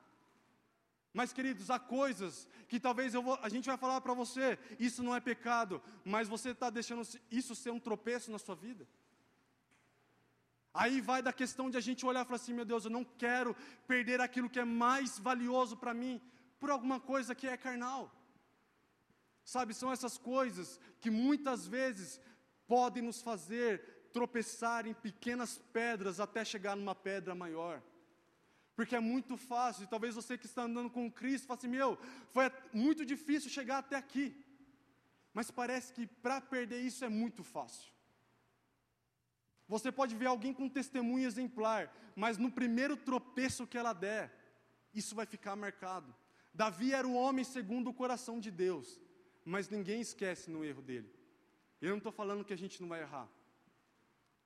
Mas, queridos, há coisas que talvez vou, a gente vai falar para você: isso não é pecado, mas você está deixando isso ser um tropeço na sua vida. Aí vai da questão de a gente olhar e falar assim: meu Deus, eu não quero perder aquilo que é mais valioso para mim por alguma coisa que é carnal. Sabe, são essas coisas que muitas vezes podem nos fazer tropeçar em pequenas pedras até chegar numa pedra maior. Porque é muito fácil, e talvez você que está andando com Cristo fale assim: meu, foi muito difícil chegar até aqui. Mas parece que para perder isso é muito fácil. Você pode ver alguém com testemunho exemplar, mas no primeiro tropeço que ela der, isso vai ficar marcado. Davi era o homem segundo o coração de Deus, mas ninguém esquece no erro dele. Eu não estou falando que a gente não vai errar,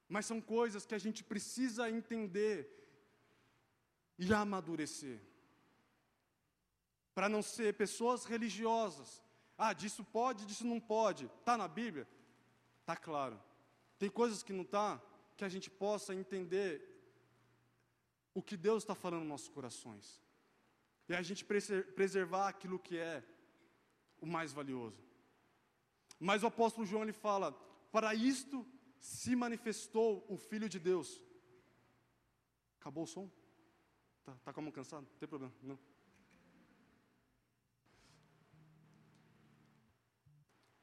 mas são coisas que a gente precisa entender e amadurecer, para não ser pessoas religiosas. Ah, disso pode, disso não pode. Está na Bíblia? Está claro. Tem coisas que não está, que a gente possa entender o que Deus está falando nos nossos corações. E a gente preservar aquilo que é o mais valioso. Mas o apóstolo João ele fala: para isto se manifestou o Filho de Deus. Acabou o som? Tá, tá com a mão cansada? Não tem problema, não.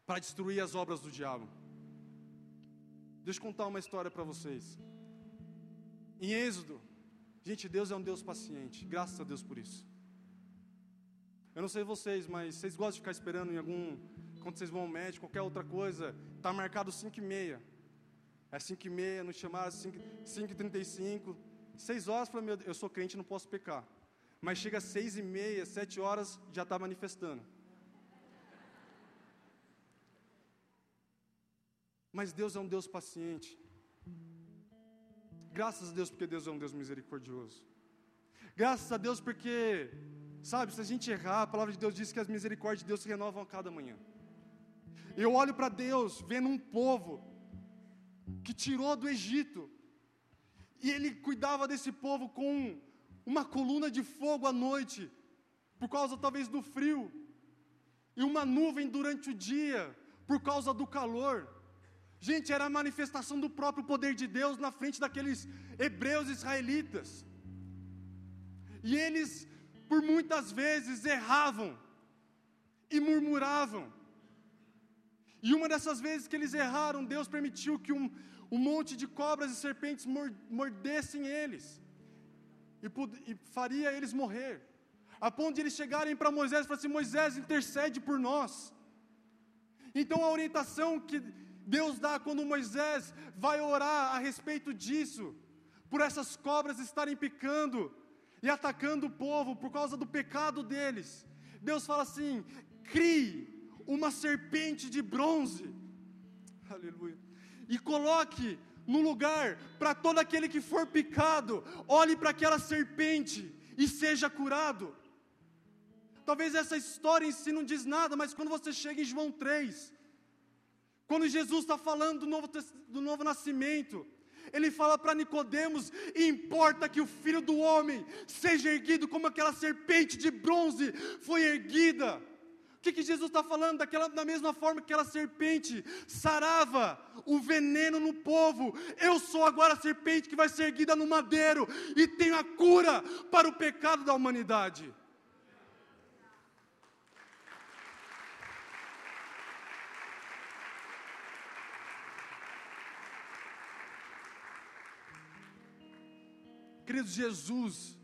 Para destruir as obras do diabo. Deixa eu contar uma história para vocês. Em Êxodo, gente, Deus é um Deus paciente, graças a Deus por isso. Eu não sei vocês, mas vocês gostam de ficar esperando em algum. Quando vocês vão ao médico, qualquer outra coisa, está marcado 5 e meia. É 5 e meia, nos chamaram 5, 5 e 35. 6 horas, falei, meu Deus, eu sou crente, não posso pecar. Mas chega às 6 e meia, 7 horas, já está manifestando. Mas Deus é um Deus paciente. Graças a Deus porque Deus é um Deus misericordioso. Graças a Deus porque Sabe, se a gente errar, a palavra de Deus diz que as misericórdias de Deus se renovam a cada manhã. Eu olho para Deus vendo um povo que tirou do Egito, e Ele cuidava desse povo com uma coluna de fogo à noite, por causa talvez do frio, e uma nuvem durante o dia, por causa do calor. Gente, era a manifestação do próprio poder de Deus na frente daqueles hebreus israelitas. E eles por muitas vezes erravam e murmuravam. E uma dessas vezes que eles erraram, Deus permitiu que um, um monte de cobras e serpentes mordessem eles, e, e faria eles morrer, a ponto de eles chegarem para Moisés e falar assim: Moisés, intercede por nós. Então a orientação que Deus dá quando Moisés vai orar a respeito disso, por essas cobras estarem picando, e atacando o povo por causa do pecado deles. Deus fala assim: crie uma serpente de bronze, aleluia, e coloque no lugar para todo aquele que for picado, olhe para aquela serpente e seja curado. Talvez essa história em si não diz nada, mas quando você chega em João 3, quando Jesus está falando do novo, do novo nascimento, ele fala para Nicodemos: importa que o filho do homem seja erguido como aquela serpente de bronze foi erguida. Que, que Jesus está falando? Daquela, da mesma forma que aquela serpente sarava o veneno no povo, eu sou agora a serpente que vai ser erguida no madeiro e tenho a cura para o pecado da humanidade. Queridos, Jesus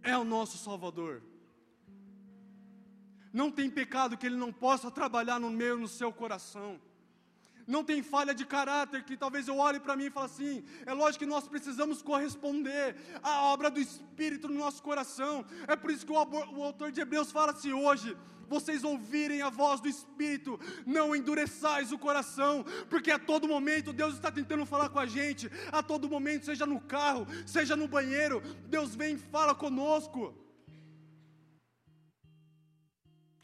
é o nosso Salvador. Não tem pecado que Ele não possa trabalhar no meu, no seu coração. Não tem falha de caráter que talvez eu olhe para mim e fale assim. É lógico que nós precisamos corresponder à obra do Espírito no nosso coração. É por isso que o, o autor de Hebreus fala assim: hoje vocês ouvirem a voz do Espírito, não endureçais o coração, porque a todo momento Deus está tentando falar com a gente, a todo momento, seja no carro, seja no banheiro, Deus vem e fala conosco.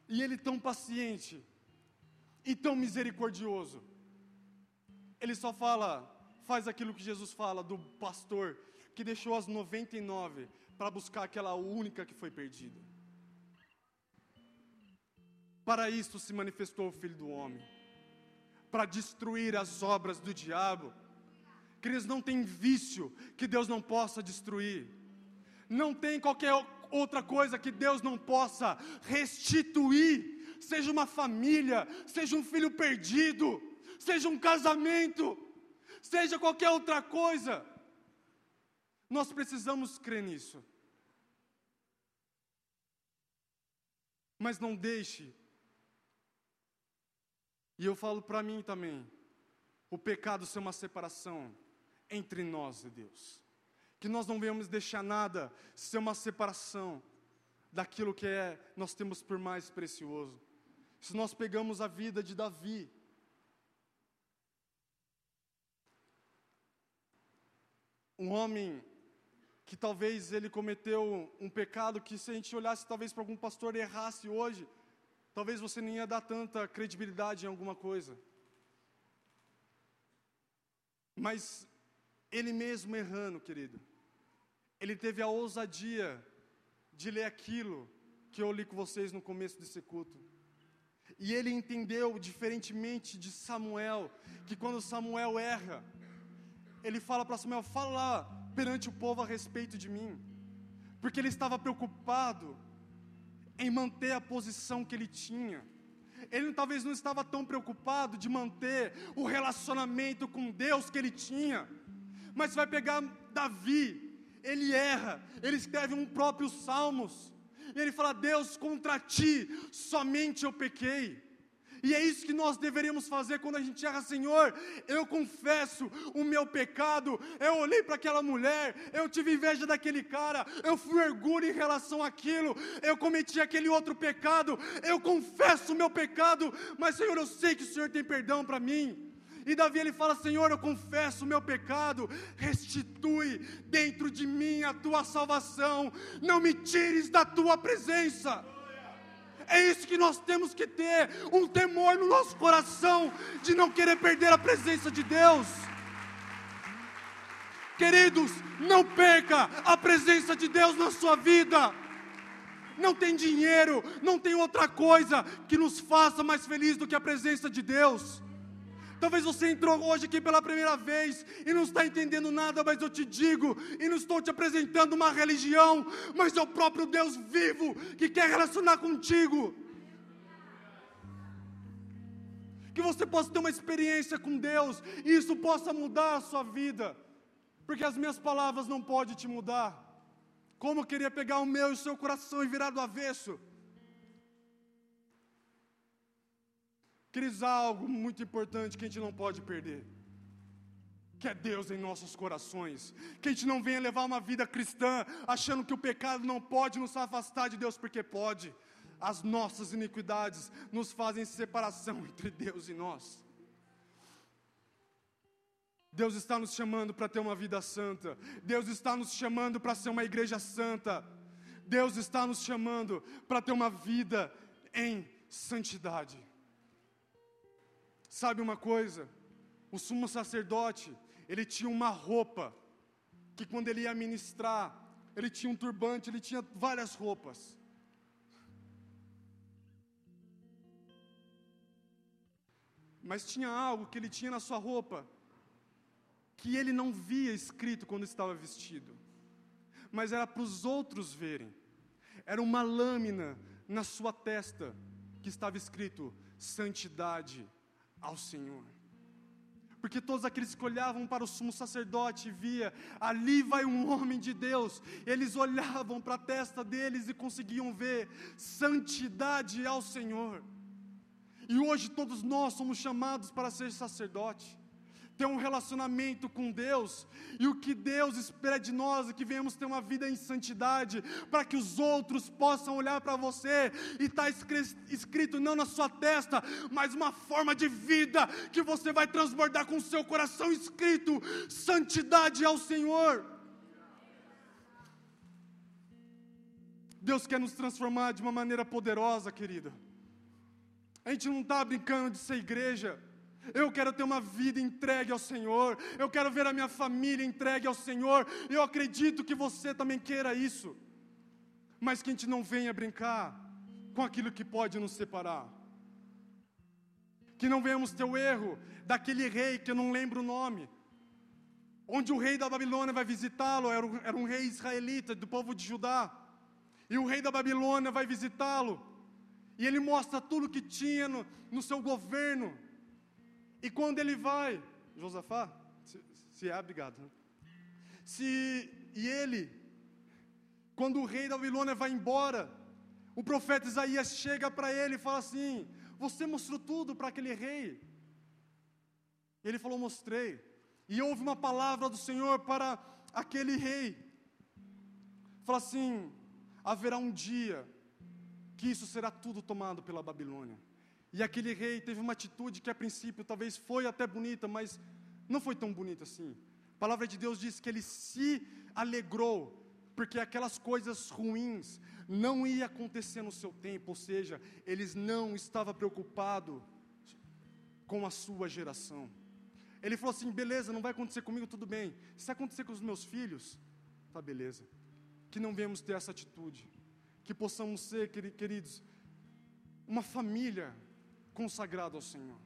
E Ele tão paciente e tão misericordioso, Ele só fala, faz aquilo que Jesus fala do pastor que deixou as 99 para buscar aquela única que foi perdida. Para isso se manifestou o Filho do Homem, para destruir as obras do diabo. Queridos, não tem vício que Deus não possa destruir, não tem qualquer outra coisa que Deus não possa restituir, seja uma família, seja um filho perdido, seja um casamento, seja qualquer outra coisa. Nós precisamos crer nisso. Mas não deixe, e eu falo para mim também, o pecado ser uma separação entre nós e Deus. Que nós não venhamos deixar nada ser uma separação daquilo que é nós temos por mais precioso. Se nós pegamos a vida de Davi, um homem que talvez ele cometeu um pecado que se a gente olhasse talvez para algum pastor errasse hoje, talvez você nem ia dar tanta credibilidade em alguma coisa. Mas ele mesmo errando, querido, ele teve a ousadia de ler aquilo que eu li com vocês no começo desse culto. E ele entendeu, diferentemente de Samuel, que quando Samuel erra, ele fala para Samuel: fala perante o povo a respeito de mim, porque ele estava preocupado em manter a posição que ele tinha. Ele talvez não estava tão preocupado de manter o relacionamento com Deus que ele tinha. Mas vai pegar Davi, ele erra, ele escreve um próprio Salmos, e ele fala: Deus, contra ti somente eu pequei. E é isso que nós deveríamos fazer quando a gente erra, Senhor. Eu confesso o meu pecado. Eu olhei para aquela mulher, eu tive inveja daquele cara, eu fui orgulho em relação àquilo, eu cometi aquele outro pecado. Eu confesso o meu pecado, mas Senhor, eu sei que o Senhor tem perdão para mim. E Davi ele fala: Senhor, eu confesso o meu pecado, restitui dentro de mim a tua salvação, não me tires da tua presença. É isso que nós temos que ter, um temor no nosso coração de não querer perder a presença de Deus. Queridos, não perca a presença de Deus na sua vida. Não tem dinheiro, não tem outra coisa que nos faça mais feliz do que a presença de Deus. Talvez você entrou hoje aqui pela primeira vez e não está entendendo nada, mas eu te digo, e não estou te apresentando uma religião, mas é o próprio Deus vivo que quer relacionar contigo. Que você possa ter uma experiência com Deus e isso possa mudar a sua vida, porque as minhas palavras não podem te mudar. Como eu queria pegar o meu e o seu coração e virar do avesso. Queridos, há algo muito importante que a gente não pode perder. Que é Deus em nossos corações. Que a gente não venha levar uma vida cristã achando que o pecado não pode nos afastar de Deus, porque pode. As nossas iniquidades nos fazem separação entre Deus e nós. Deus está nos chamando para ter uma vida santa. Deus está nos chamando para ser uma igreja santa. Deus está nos chamando para ter uma vida em santidade. Sabe uma coisa? O sumo sacerdote, ele tinha uma roupa, que quando ele ia ministrar, ele tinha um turbante, ele tinha várias roupas. Mas tinha algo que ele tinha na sua roupa, que ele não via escrito quando estava vestido, mas era para os outros verem. Era uma lâmina na sua testa que estava escrito: santidade ao Senhor. Porque todos aqueles que olhavam para o sumo sacerdote via, ali vai um homem de Deus. Eles olhavam para a testa deles e conseguiam ver santidade ao Senhor. E hoje todos nós somos chamados para ser sacerdote. Ter um relacionamento com Deus, e o que Deus espera de nós é que venhamos ter uma vida em santidade, para que os outros possam olhar para você e está escrito não na sua testa, mas uma forma de vida que você vai transbordar com o seu coração escrito: santidade ao Senhor. Deus quer nos transformar de uma maneira poderosa, querida. A gente não está brincando de ser igreja. Eu quero ter uma vida entregue ao Senhor. Eu quero ver a minha família entregue ao Senhor. Eu acredito que você também queira isso. Mas que a gente não venha brincar com aquilo que pode nos separar. Que não venhamos ter o erro daquele rei que eu não lembro o nome. Onde o rei da Babilônia vai visitá-lo, era, um, era um rei israelita do povo de Judá. E o rei da Babilônia vai visitá-lo. E ele mostra tudo que tinha no, no seu governo e quando ele vai, Josafá, se, se é, obrigado. Né? Se, e ele, quando o rei da Babilônia vai embora, o profeta Isaías chega para ele e fala assim: Você mostrou tudo para aquele rei? Ele falou: Mostrei. E houve uma palavra do Senhor para aquele rei. Fala assim: haverá um dia que isso será tudo tomado pela Babilônia. E aquele rei teve uma atitude que a princípio talvez foi até bonita, mas não foi tão bonita assim. A palavra de Deus diz que ele se alegrou, porque aquelas coisas ruins não iam acontecer no seu tempo, ou seja, eles não estavam preocupados com a sua geração. Ele falou assim: beleza, não vai acontecer comigo, tudo bem. Se acontecer com os meus filhos, tá beleza. Que não venhamos ter essa atitude, que possamos ser, queridos, uma família consagrado ao Senhor.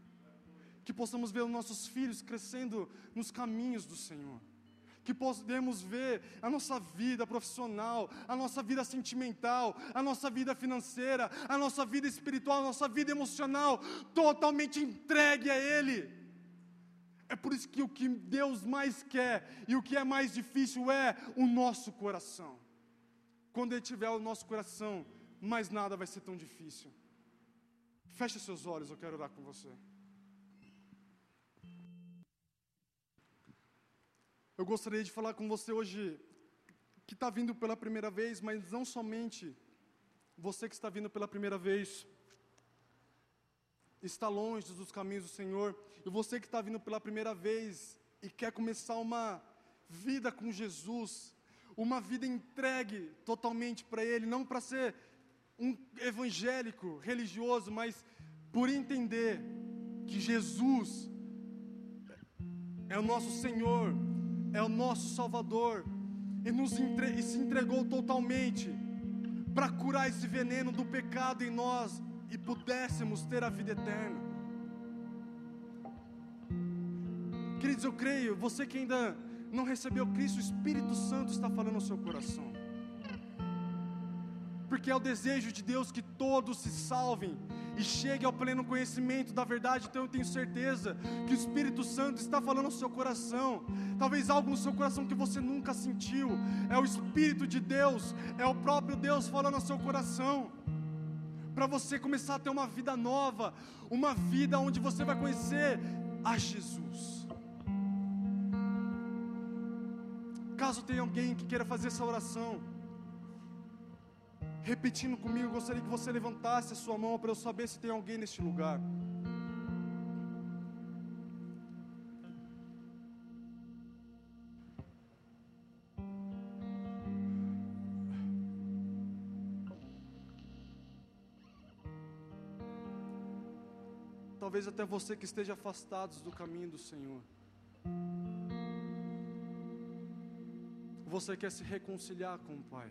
Que possamos ver os nossos filhos crescendo nos caminhos do Senhor. Que podemos ver a nossa vida profissional, a nossa vida sentimental, a nossa vida financeira, a nossa vida espiritual, a nossa vida emocional, totalmente entregue a Ele. É por isso que o que Deus mais quer e o que é mais difícil é o nosso coração. Quando Ele tiver o nosso coração, mais nada vai ser tão difícil. Feche seus olhos, eu quero orar com você. Eu gostaria de falar com você hoje, que está vindo pela primeira vez, mas não somente você que está vindo pela primeira vez, está longe dos caminhos do Senhor, e você que está vindo pela primeira vez e quer começar uma vida com Jesus, uma vida entregue totalmente para Ele, não para ser um evangélico religioso, mas por entender que Jesus é o nosso Senhor, é o nosso Salvador, e, nos entre, e se entregou totalmente para curar esse veneno do pecado em nós e pudéssemos ter a vida eterna. Queridos, eu creio, você que ainda não recebeu Cristo, o Espírito Santo está falando no seu coração porque é o desejo de Deus que todos se salvem e cheguem ao pleno conhecimento da verdade. Então eu tenho certeza que o Espírito Santo está falando no seu coração. Talvez algo no seu coração que você nunca sentiu. É o Espírito de Deus, é o próprio Deus falando no seu coração. Para você começar a ter uma vida nova, uma vida onde você vai conhecer a Jesus. Caso tenha alguém que queira fazer essa oração, repetindo comigo, gostaria que você levantasse a sua mão para eu saber se tem alguém neste lugar. Talvez até você que esteja afastado do caminho do Senhor. Você quer se reconciliar com o Pai.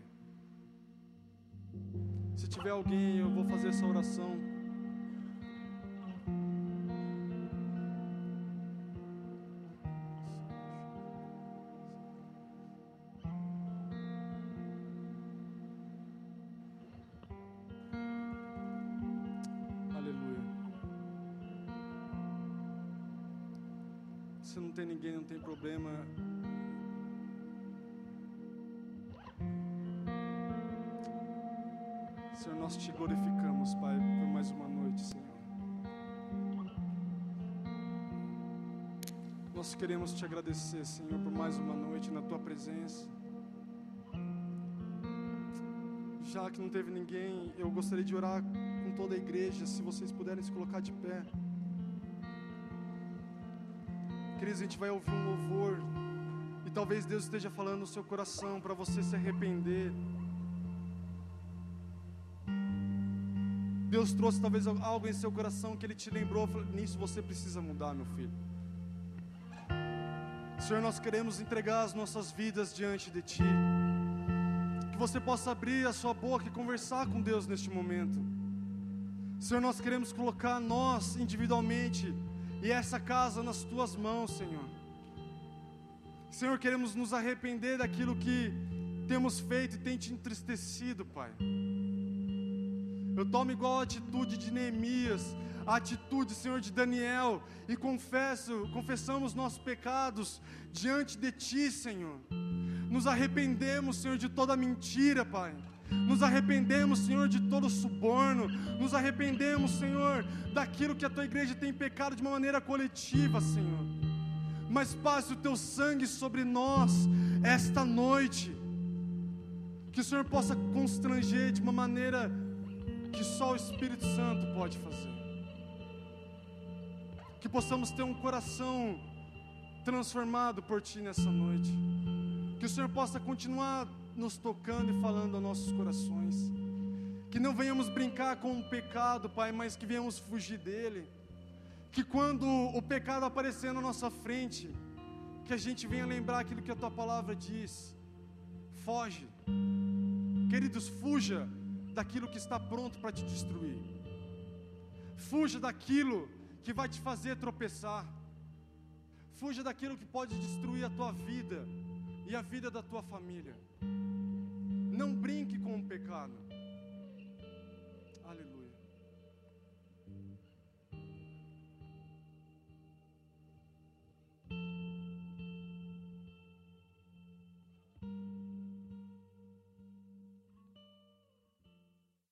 Se tiver alguém, eu vou fazer essa oração. Agradecer, Senhor, por mais uma noite na tua presença. Já que não teve ninguém, eu gostaria de orar com toda a igreja, se vocês puderem se colocar de pé. Queridos, a gente vai ouvir um louvor. E talvez Deus esteja falando no seu coração para você se arrepender. Deus trouxe talvez algo em seu coração que Ele te lembrou. Nisso você precisa mudar, meu filho. Senhor, nós queremos entregar as nossas vidas diante de Ti. Que você possa abrir a sua boca e conversar com Deus neste momento. Senhor, nós queremos colocar nós individualmente e essa casa nas tuas mãos, Senhor. Senhor, queremos nos arrepender daquilo que temos feito e tem te entristecido, Pai. Eu tomo igual a atitude de Neemias, a atitude, Senhor, de Daniel, e confesso, confessamos nossos pecados diante de Ti, Senhor. Nos arrependemos, Senhor, de toda mentira, Pai. Nos arrependemos, Senhor, de todo suborno. Nos arrependemos, Senhor, daquilo que a tua igreja tem pecado de uma maneira coletiva, Senhor. Mas passe o teu sangue sobre nós esta noite. Que o Senhor possa constranger de uma maneira que só o Espírito Santo pode fazer. Que possamos ter um coração transformado por Ti nessa noite. Que o Senhor possa continuar nos tocando e falando aos nossos corações. Que não venhamos brincar com o pecado, Pai, mas que venhamos fugir dele. Que quando o pecado aparecer na nossa frente, que a gente venha lembrar aquilo que a tua palavra diz. Foge. Queridos, fuja daquilo que está pronto para te destruir. Fuja daquilo que vai te fazer tropeçar. Fuja daquilo que pode destruir a tua vida e a vida da tua família. Não brinque com o pecado.